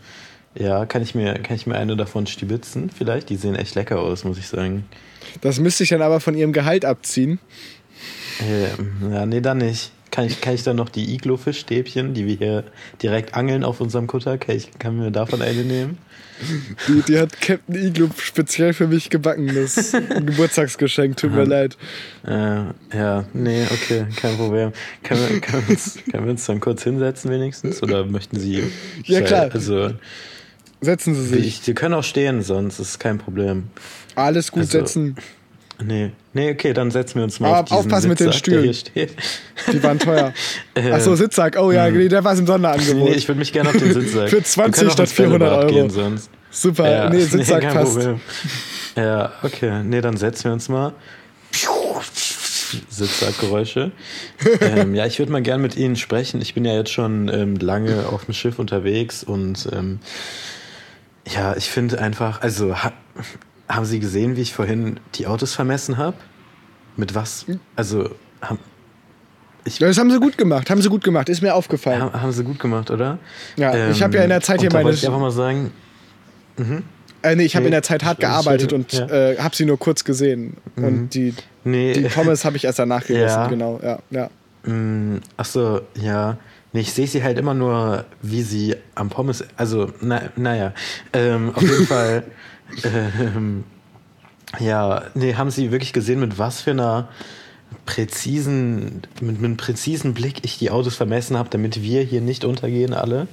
ja, kann ich, mir, kann ich mir eine davon stibitzen vielleicht? Die sehen echt lecker aus, muss ich sagen. Das müsste ich dann aber von Ihrem Gehalt abziehen. Ähm, ja, nee, dann nicht. Kann ich, kann ich dann noch die Iglo-Fischstäbchen, die wir hier direkt angeln auf unserem Kutter, kann ich kann mir davon eine nehmen? Die, die hat Captain Igloo speziell für mich gebacken. Das ist ein Geburtstagsgeschenk, tut mir leid. Äh, ja, nee, okay, kein Problem. Können wir, können, wir uns, können wir uns dann kurz hinsetzen wenigstens? Oder möchten Sie... Ja, klar. Also, Setzen Sie sich. ich, Sie können auch stehen, sonst ist kein Problem. Alles gut Also, setzen. Nee, nee, okay, dann setzen wir uns mal Aber auf diesen aufpassen mit den Stühlen. steht. Die waren teuer. Äh, Achso, Sitzsack. Oh ja, nee, der war im Sonderangebot. Nee, ich würde mich gerne auf den Sitzsack. Für Wir 20 können auch statt ins Bällebad 400 Euro. Gehen, sonst. Super, Ja, nee, Sitzsack kein passt. Problem. Ja, okay. Nee, dann setzen wir uns mal. Sitzsackgeräusche. ähm, ja, ich würde mal gern mit Ihnen sprechen. Ich bin ja jetzt schon ähm, lange auf dem Schiff unterwegs und ähm, ja, ich finde einfach, also haben Sie gesehen, wie ich vorhin die Autos vermessen habe? Mit was? Also haben, Ja, Das haben sie gut gemacht, haben sie gut gemacht, ist mir aufgefallen. haben, haben Sie gut gemacht, oder? Ja, ich habe ja in der Zeit hier meine. wollte ich einfach mal sagen, Äh, nee, ich habe Nee, in der Zeit hart ich- ich- gearbeitet und ja. äh, habe sie nur kurz gesehen. Und die, nee, die Pommes habe ich erst danach gegessen, Ja. genau. Ja, ja. Mm, Ach so, ja. Nee, ich sehe sie halt immer nur, wie sie am Pommes. Also, na, naja. Ähm, auf jeden Fall. Ähm, ja, nee, haben sie wirklich gesehen, mit was für einer präzisen, mit, mit einem präzisen Blick ich die Autos vermessen habe, damit wir hier nicht untergehen, alle.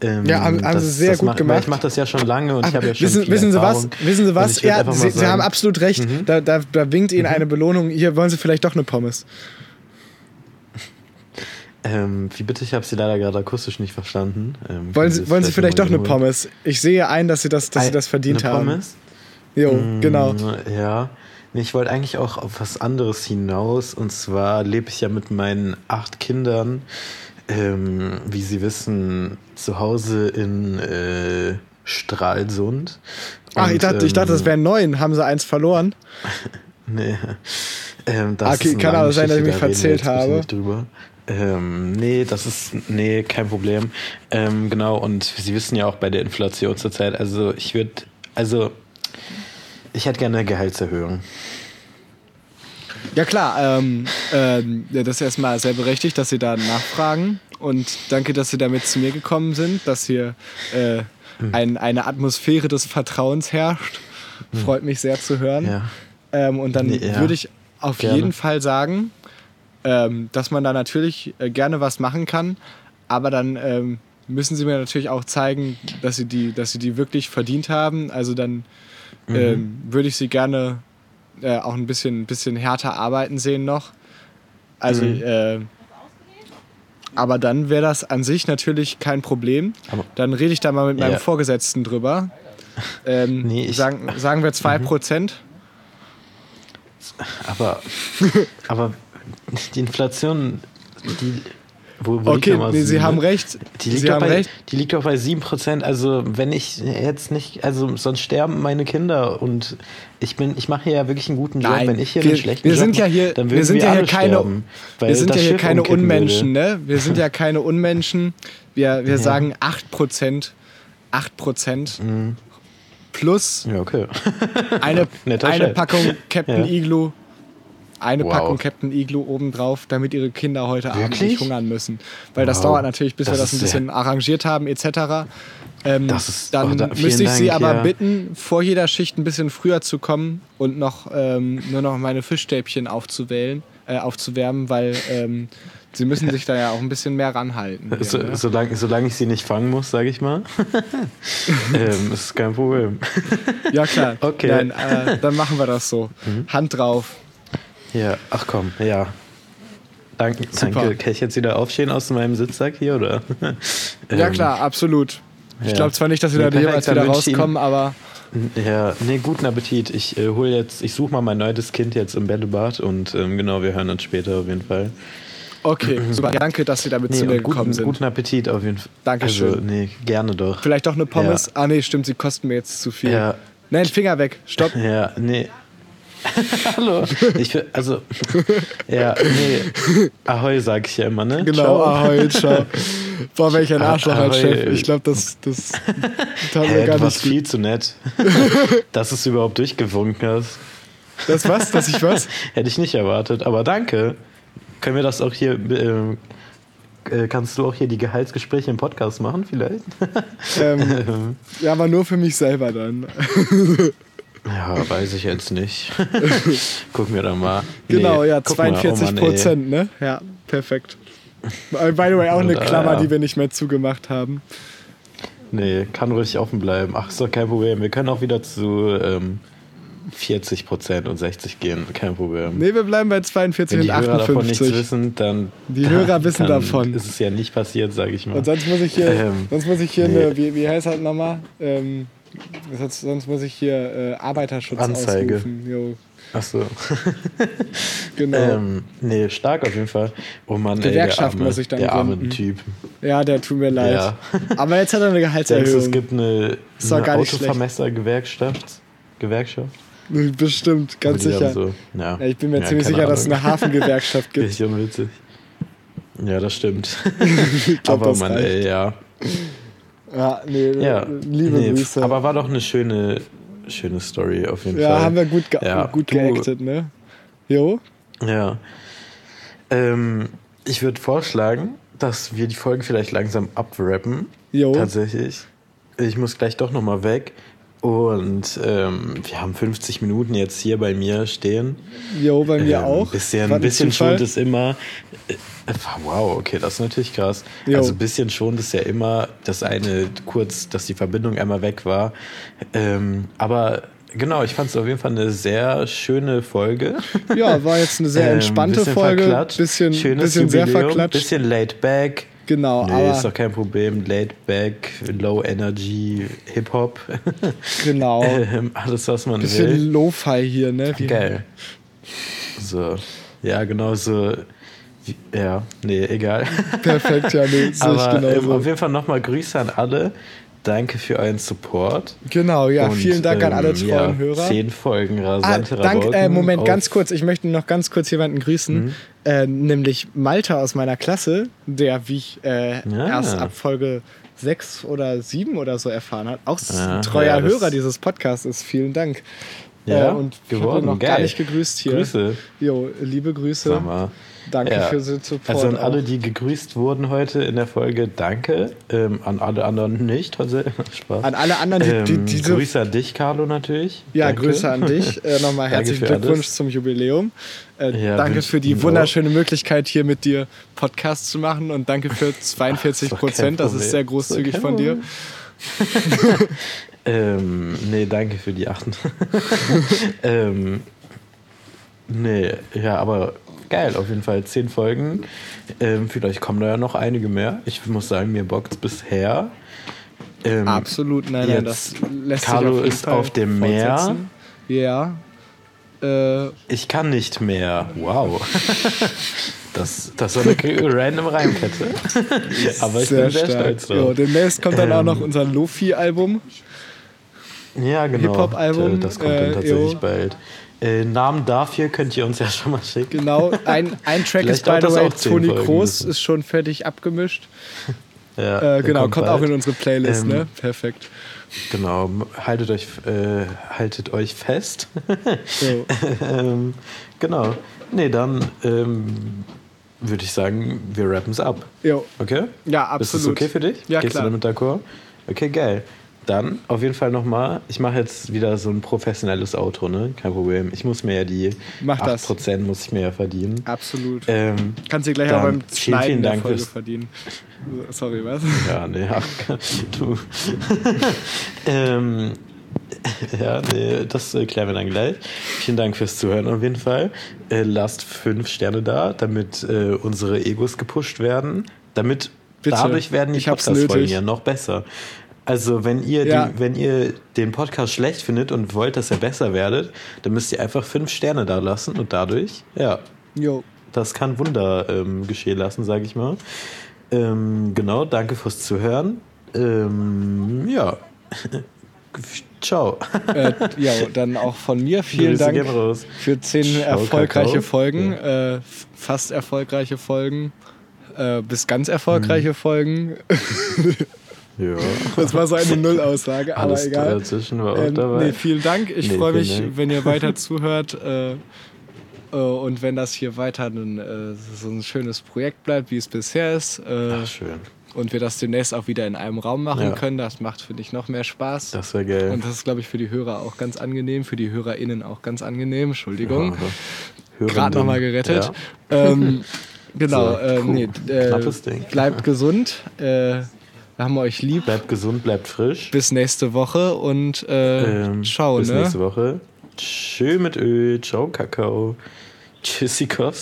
Ähm, Ja, haben- haben sie sehr gut mach- gemacht. Ich mache das ja schon lange und ich habe ja schon wissen, wissen Sie was? Wissen Sie was? Ja, Sie, Sie haben absolut recht. Mhm. Da, da, da winkt Ihnen eine Belohnung. Hier wollen Sie vielleicht doch eine Pommes. Ähm, wie bitte? Ich habe Sie leider gerade akustisch nicht verstanden. Ähm, Wollen Sie, wollen Sie vielleicht doch noch mal eine? Pommes? Ich sehe ein, dass Sie das, dass Sie das verdient eine haben. Pommes? Jo, Mm, genau. Ja. Nee, ich wollte eigentlich auch auf was anderes hinaus. Und zwar lebe ich ja mit meinen acht Kindern ähm, wie Sie wissen, zu Hause in äh, Stralsund. Ach, ich dachte, ich dachte, das ähm, wären neun. Haben sie eins verloren? Nee. Ähm, das Okay, ist eine kann aber sein, dass ich mich da verzählt habe. Ähm, nee, das ist, nee, kein Problem. Ähm, genau, und Sie wissen ja auch bei der Inflation zurzeit, also ich würde, also ich hätte gerne eine Gehaltserhöhung. Ja klar, ähm, ähm, das ist erstmal sehr berechtigt, dass Sie da nachfragen und danke, dass Sie damit zu mir gekommen sind, dass hier äh, ein, eine Atmosphäre des Vertrauens herrscht. Freut mich sehr zu hören. Ja. Ähm, und dann Nee, ja. würde ich auf Gerne. jeden Fall sagen, ähm, dass man da natürlich äh, gerne was machen kann, aber dann ähm, müssen Sie mir natürlich auch zeigen, dass Sie die, dass Sie die wirklich verdient haben. Also dann Mhm. ähm, würde ich Sie gerne äh, auch ein bisschen, bisschen härter arbeiten sehen noch. Also, Mhm. äh, aber dann wäre das an sich natürlich kein Problem. Aber- dann rede ich da mal mit meinem Ja. Vorgesetzten drüber. Ähm, Nee, ich- sagen, sagen wir 2%. Aber, aber die Inflation, die, wo, wo Okay, nee, Sie sieben, haben ne? recht. Die liegt, Sie doch haben bei, recht. die liegt doch bei 7%. Also, wenn ich jetzt nicht, also sonst sterben meine Kinder und ich bin, ich mache hier ja wirklich einen guten Job. Nein, wenn ich hier wir, einen schlechten wir Job sind ja mache, hier, dann wir sind ja hier keine, sterben, wir sind ja hier Schiff keine Unmenschen, würde. ne? Wir sind ja keine Unmenschen. Wir, wir sagen 8%, 8% plus Ja, okay. eine, eine Chef. Packung Captain Ja. Igloo. Eine Wow. Packung Captain Igloo obendrauf, damit ihre Kinder heute Abend Wirklich? nicht hungern müssen. Weil das Wow. dauert natürlich, bis wir Das das ein bisschen arrangiert haben, etc. Ähm, Das ist- dann oh, da- müsste ich Sie Dank, aber ja. bitten, vor jeder Schicht ein bisschen früher zu kommen und noch ähm, nur noch meine Fischstäbchen aufzuwählen, äh, aufzuwärmen, weil ähm, Sie müssen sich da ja auch ein bisschen mehr ranhalten. hier, So, ne? solange, solange ich sie nicht fangen muss, sage ich mal, ähm, ist kein Problem. Ja klar. Okay. Nein, äh, dann machen wir das so. Hand drauf. Ja, ach komm, ja. Danke, danke. Kann ich jetzt wieder aufstehen aus meinem Sitzsack hier, oder? Ja klar, absolut. Ich ja. glaube zwar nicht, dass wir Nee, da dann wieder rauskommen, aber Ja, nee, guten Appetit. Ich äh, hol jetzt, ich suche mal mein neues Kind jetzt im Bällebad und ähm, genau, wir hören uns später auf jeden Fall. okay, super. Danke, dass Sie damit Nee, zu mir gekommen guten, sind. guten Appetit auf jeden Fall. Dankeschön. Also, nee, gerne doch. Vielleicht doch eine Pommes. Ah nee, stimmt, sie kosten mir jetzt zu viel. Ja. Nein, Finger weg. Stopp. Ja, nee. Hallo. Ich, will- also, ja, nee. Ahoi, sag ich ja immer, ne? Genau, Ciao. ahoi, ciao. Boah, welch ein Ah, Arschloch als. Chef. Ich glaube, das, das tat mir Hä, gar du warst viel zu nett, dass du es überhaupt durchgewunken hast. Das was? Dass ich was? Hätte ich nicht erwartet, aber danke. Können wir das auch hier, ähm, äh, kannst du auch hier die Gehaltsgespräche im Podcast machen vielleicht? ähm, ja, aber nur für mich selber dann. Ja, weiß ich jetzt nicht. Gucken wir da mal. Genau, Nee, ja, guck mal, oh 42 Mann, ey. Prozent, ne? Ja, perfekt. By the way, auch eine äh, Klammer, ja. die wir nicht mehr zugemacht haben. Nee, kann ruhig offen bleiben. Ach, ist doch kein Problem. Wir können auch wieder zu ähm, 40 Prozent und 60 gehen. Kein Problem. Ne, wir bleiben bei 42 Wenn die und Hörer davon nichts 58. wissen, dann. Die dann, Hörer wissen dann davon. Ist es ja nicht passiert, sage ich mal. Und sonst muss ich hier, Ähm, sonst muss ich hier nee. eine, wie, wie heißt das nochmal? Ähm, sonst, sonst muss ich hier äh, Arbeiterschutz Anzeige. ausrufen. Jo, Ach so. genau. Ähm, nee, stark auf jeden Fall. Oh Mann, ey, der Gewerkschaft arme, muss ich dann der arme. Typ. Ja, der tut mir leid. Ja. Aber jetzt hat er eine Denkst Gehaltserhöhung. es gibt eine, eine. Autovermesser-Gewerkschaft? Gewerkschaft? Bestimmt, ganz sicher. So, ja. Ja, ich bin mir Ja, ziemlich sicher, dass es Ahnung. eine Hafengewerkschaft gibt. Richtig unwitzig. Ja, das stimmt. Glaub, aber das man, reicht. ey, ja. Ja, nee, ja. liebe nee, Grüße. Aber war doch eine schöne, schöne Story auf jeden ja, Fall. haben wir gut, ge Ja, gut geactet, ne? Jo? Ja. Ähm, ich würde vorschlagen, dass wir die Folge vielleicht langsam abwrappen. Jo. Tatsächlich. Ich muss gleich doch nochmal weg. Und ähm, wir haben 50 Minuten jetzt hier bei mir stehen. Jo, bei mir Ähm, auch. Bisschen, ein bisschen schont ist immer. äh, Wow, okay, das ist natürlich krass. Jo. Also ein bisschen schont ist ja immer das eine kurz, dass die Verbindung einmal weg war. Ähm, aber genau, ich fand es auf jeden Fall eine sehr schöne Folge. Ja, war jetzt eine sehr Ähm, entspannte bisschen Folge. verklatscht. Bisschen, Schönes bisschen sehr Jubiläum, verklatscht. Bisschen laid back. Genau, Nee, aber ist doch kein Problem. Laid back, low energy, Hip-Hop. genau. ähm, alles, was man will. Bisschen Lo-Fi hier, ne? Wie- Geil. So. Ja, genau so. Ja, nee, egal. Perfekt, ja, nee, sehe Aber ich ähm, genauso. auf jeden Fall nochmal Grüße an alle. Danke für euren Support. Genau, ja, Und, vielen Dank an alle ähm, treuen ja, Hörer. Zehn Folgen Ah, rasante dank, äh, Moment, ganz kurz. Ich möchte noch ganz kurz jemanden grüßen. Mhm. Äh, nämlich Malte aus meiner Klasse, der, wie ich äh, Ja. erst ab Folge 6 oder 7 oder so erfahren hat, auch Ah, ein treuer ja, Hörer dieses Podcasts ist. Vielen Dank. Ja, äh, und geworden, noch gar geil. nicht gegrüßt hier. Grüße. Jo, liebe Grüße. Mal. Danke Ja. für den Support. Also an auch. alle, die gegrüßt wurden heute in der Folge, danke. Ähm, an alle anderen nicht. Spaß. An alle anderen, die, die ähm, diese. Grüße an dich, Carlo, natürlich. Ja, Danke. Grüße an dich. Äh, Nochmal herzlichen Glückwunsch alles. zum Jubiläum. Äh, Ja, danke für die Ihnen auch. wunderschöne Möglichkeit, hier mit dir Podcast zu machen und danke für 42 doch kein Prozent. Das ist sehr großzügig von dir. Ähm, nee, danke für die achten. ähm, nee, ja, aber geil, auf jeden Fall zehn Folgen. Ähm, vielleicht kommen da ja noch einige mehr. Ich muss sagen, mir bockt bisher. Ähm, Absolut, nein, nein, das lässt Carlo auf ist Fall auf dem Meer. Ja. Äh, Ich kann nicht mehr. Wow. Das, das war eine random Reimkette. Aber ich bin sehr stolz Jo, drauf. demnächst kommt dann auch Ähm, noch unser Lofi-Album. Ja, genau. Hip-Hop-Album, Das kommt äh, dann tatsächlich jo. bald. Äh, Namen dafür könnt ihr uns ja schon mal schicken. Genau, ein, ein Track ist by the way auch Toni Kroos, das- ist schon fertig abgemischt. Ja, Äh, genau, kommt, auch bald. in unsere Playlist, Ähm, ne? Perfekt. Genau, haltet euch, äh, haltet euch fest. So. ähm, genau. Nee, dann ähm, würde ich sagen, wir rappen es ab. Jo. Okay? Ja, Ist das absolut. okay für dich? Ja, Gehst klar. du damit d'accord? Okay, geil. Dann auf jeden Fall nochmal, ich mache jetzt wieder so ein professionelles Outro, ne? Kein Problem. Ich muss mir ja die Mach das. 8% muss ich mir ja verdienen. Absolut. Ähm, Kannst du gleich auch beim vielen, Schneiden vielen der Dank Folge verdienen. Sorry, was? Ja, nee, ach, du. ähm, ja, nee, das äh, klären wir dann gleich. Vielen Dank fürs Zuhören auf jeden Fall. Äh, lasst fünf Sterne da, damit äh, unsere Egos gepusht werden. Damit Bitte. dadurch werden die Podcast-Folgen ja noch besser. Also, wenn ihr, Ja. die, wenn ihr den Podcast schlecht findet und wollt, dass er besser werdet, dann müsst ihr einfach fünf Sterne da lassen und dadurch, ja, Jo. das kann Wunder ähm, geschehen lassen, sage ich mal. Ähm, genau, danke fürs Zuhören. Ähm, ja. Ciao. äh, ja, dann auch von mir vielen Grüße Dank für zehn Ciao, erfolgreiche Kakao. Folgen, äh, f- fast erfolgreiche Folgen, äh, bis ganz erfolgreiche Mhm. Folgen. Ja. Das war so eine Nullaussage, aber Alles egal. dazwischen war auch Ähm, dabei. nee, vielen Dank. Ich Nee, freue mich, Dank. wenn ihr weiter zuhört. Äh, äh, und wenn das hier weiter ein, äh, so ein schönes Projekt bleibt, wie es bisher ist. Äh, Ach, schön. und wir das demnächst auch wieder in einem Raum machen Ja. können, das macht, finde ich, noch mehr Spaß. Das wäre geil. und das ist, glaube ich, für die Hörer auch ganz angenehm, für die HörerInnen auch ganz angenehm. Entschuldigung. Hörenden. Gerade nochmal gerettet. Ja. Ähm, genau, So, äh, cool. nee, äh, Knappes Ding. bleibt gesund. Wir haben euch lieb. Bleibt gesund, bleibt frisch. Bis nächste Woche und äh, Ähm, ciao, bis ne? nächste Woche. Tschö mit Öl. Ciao, Kakao. Tschüssikowski.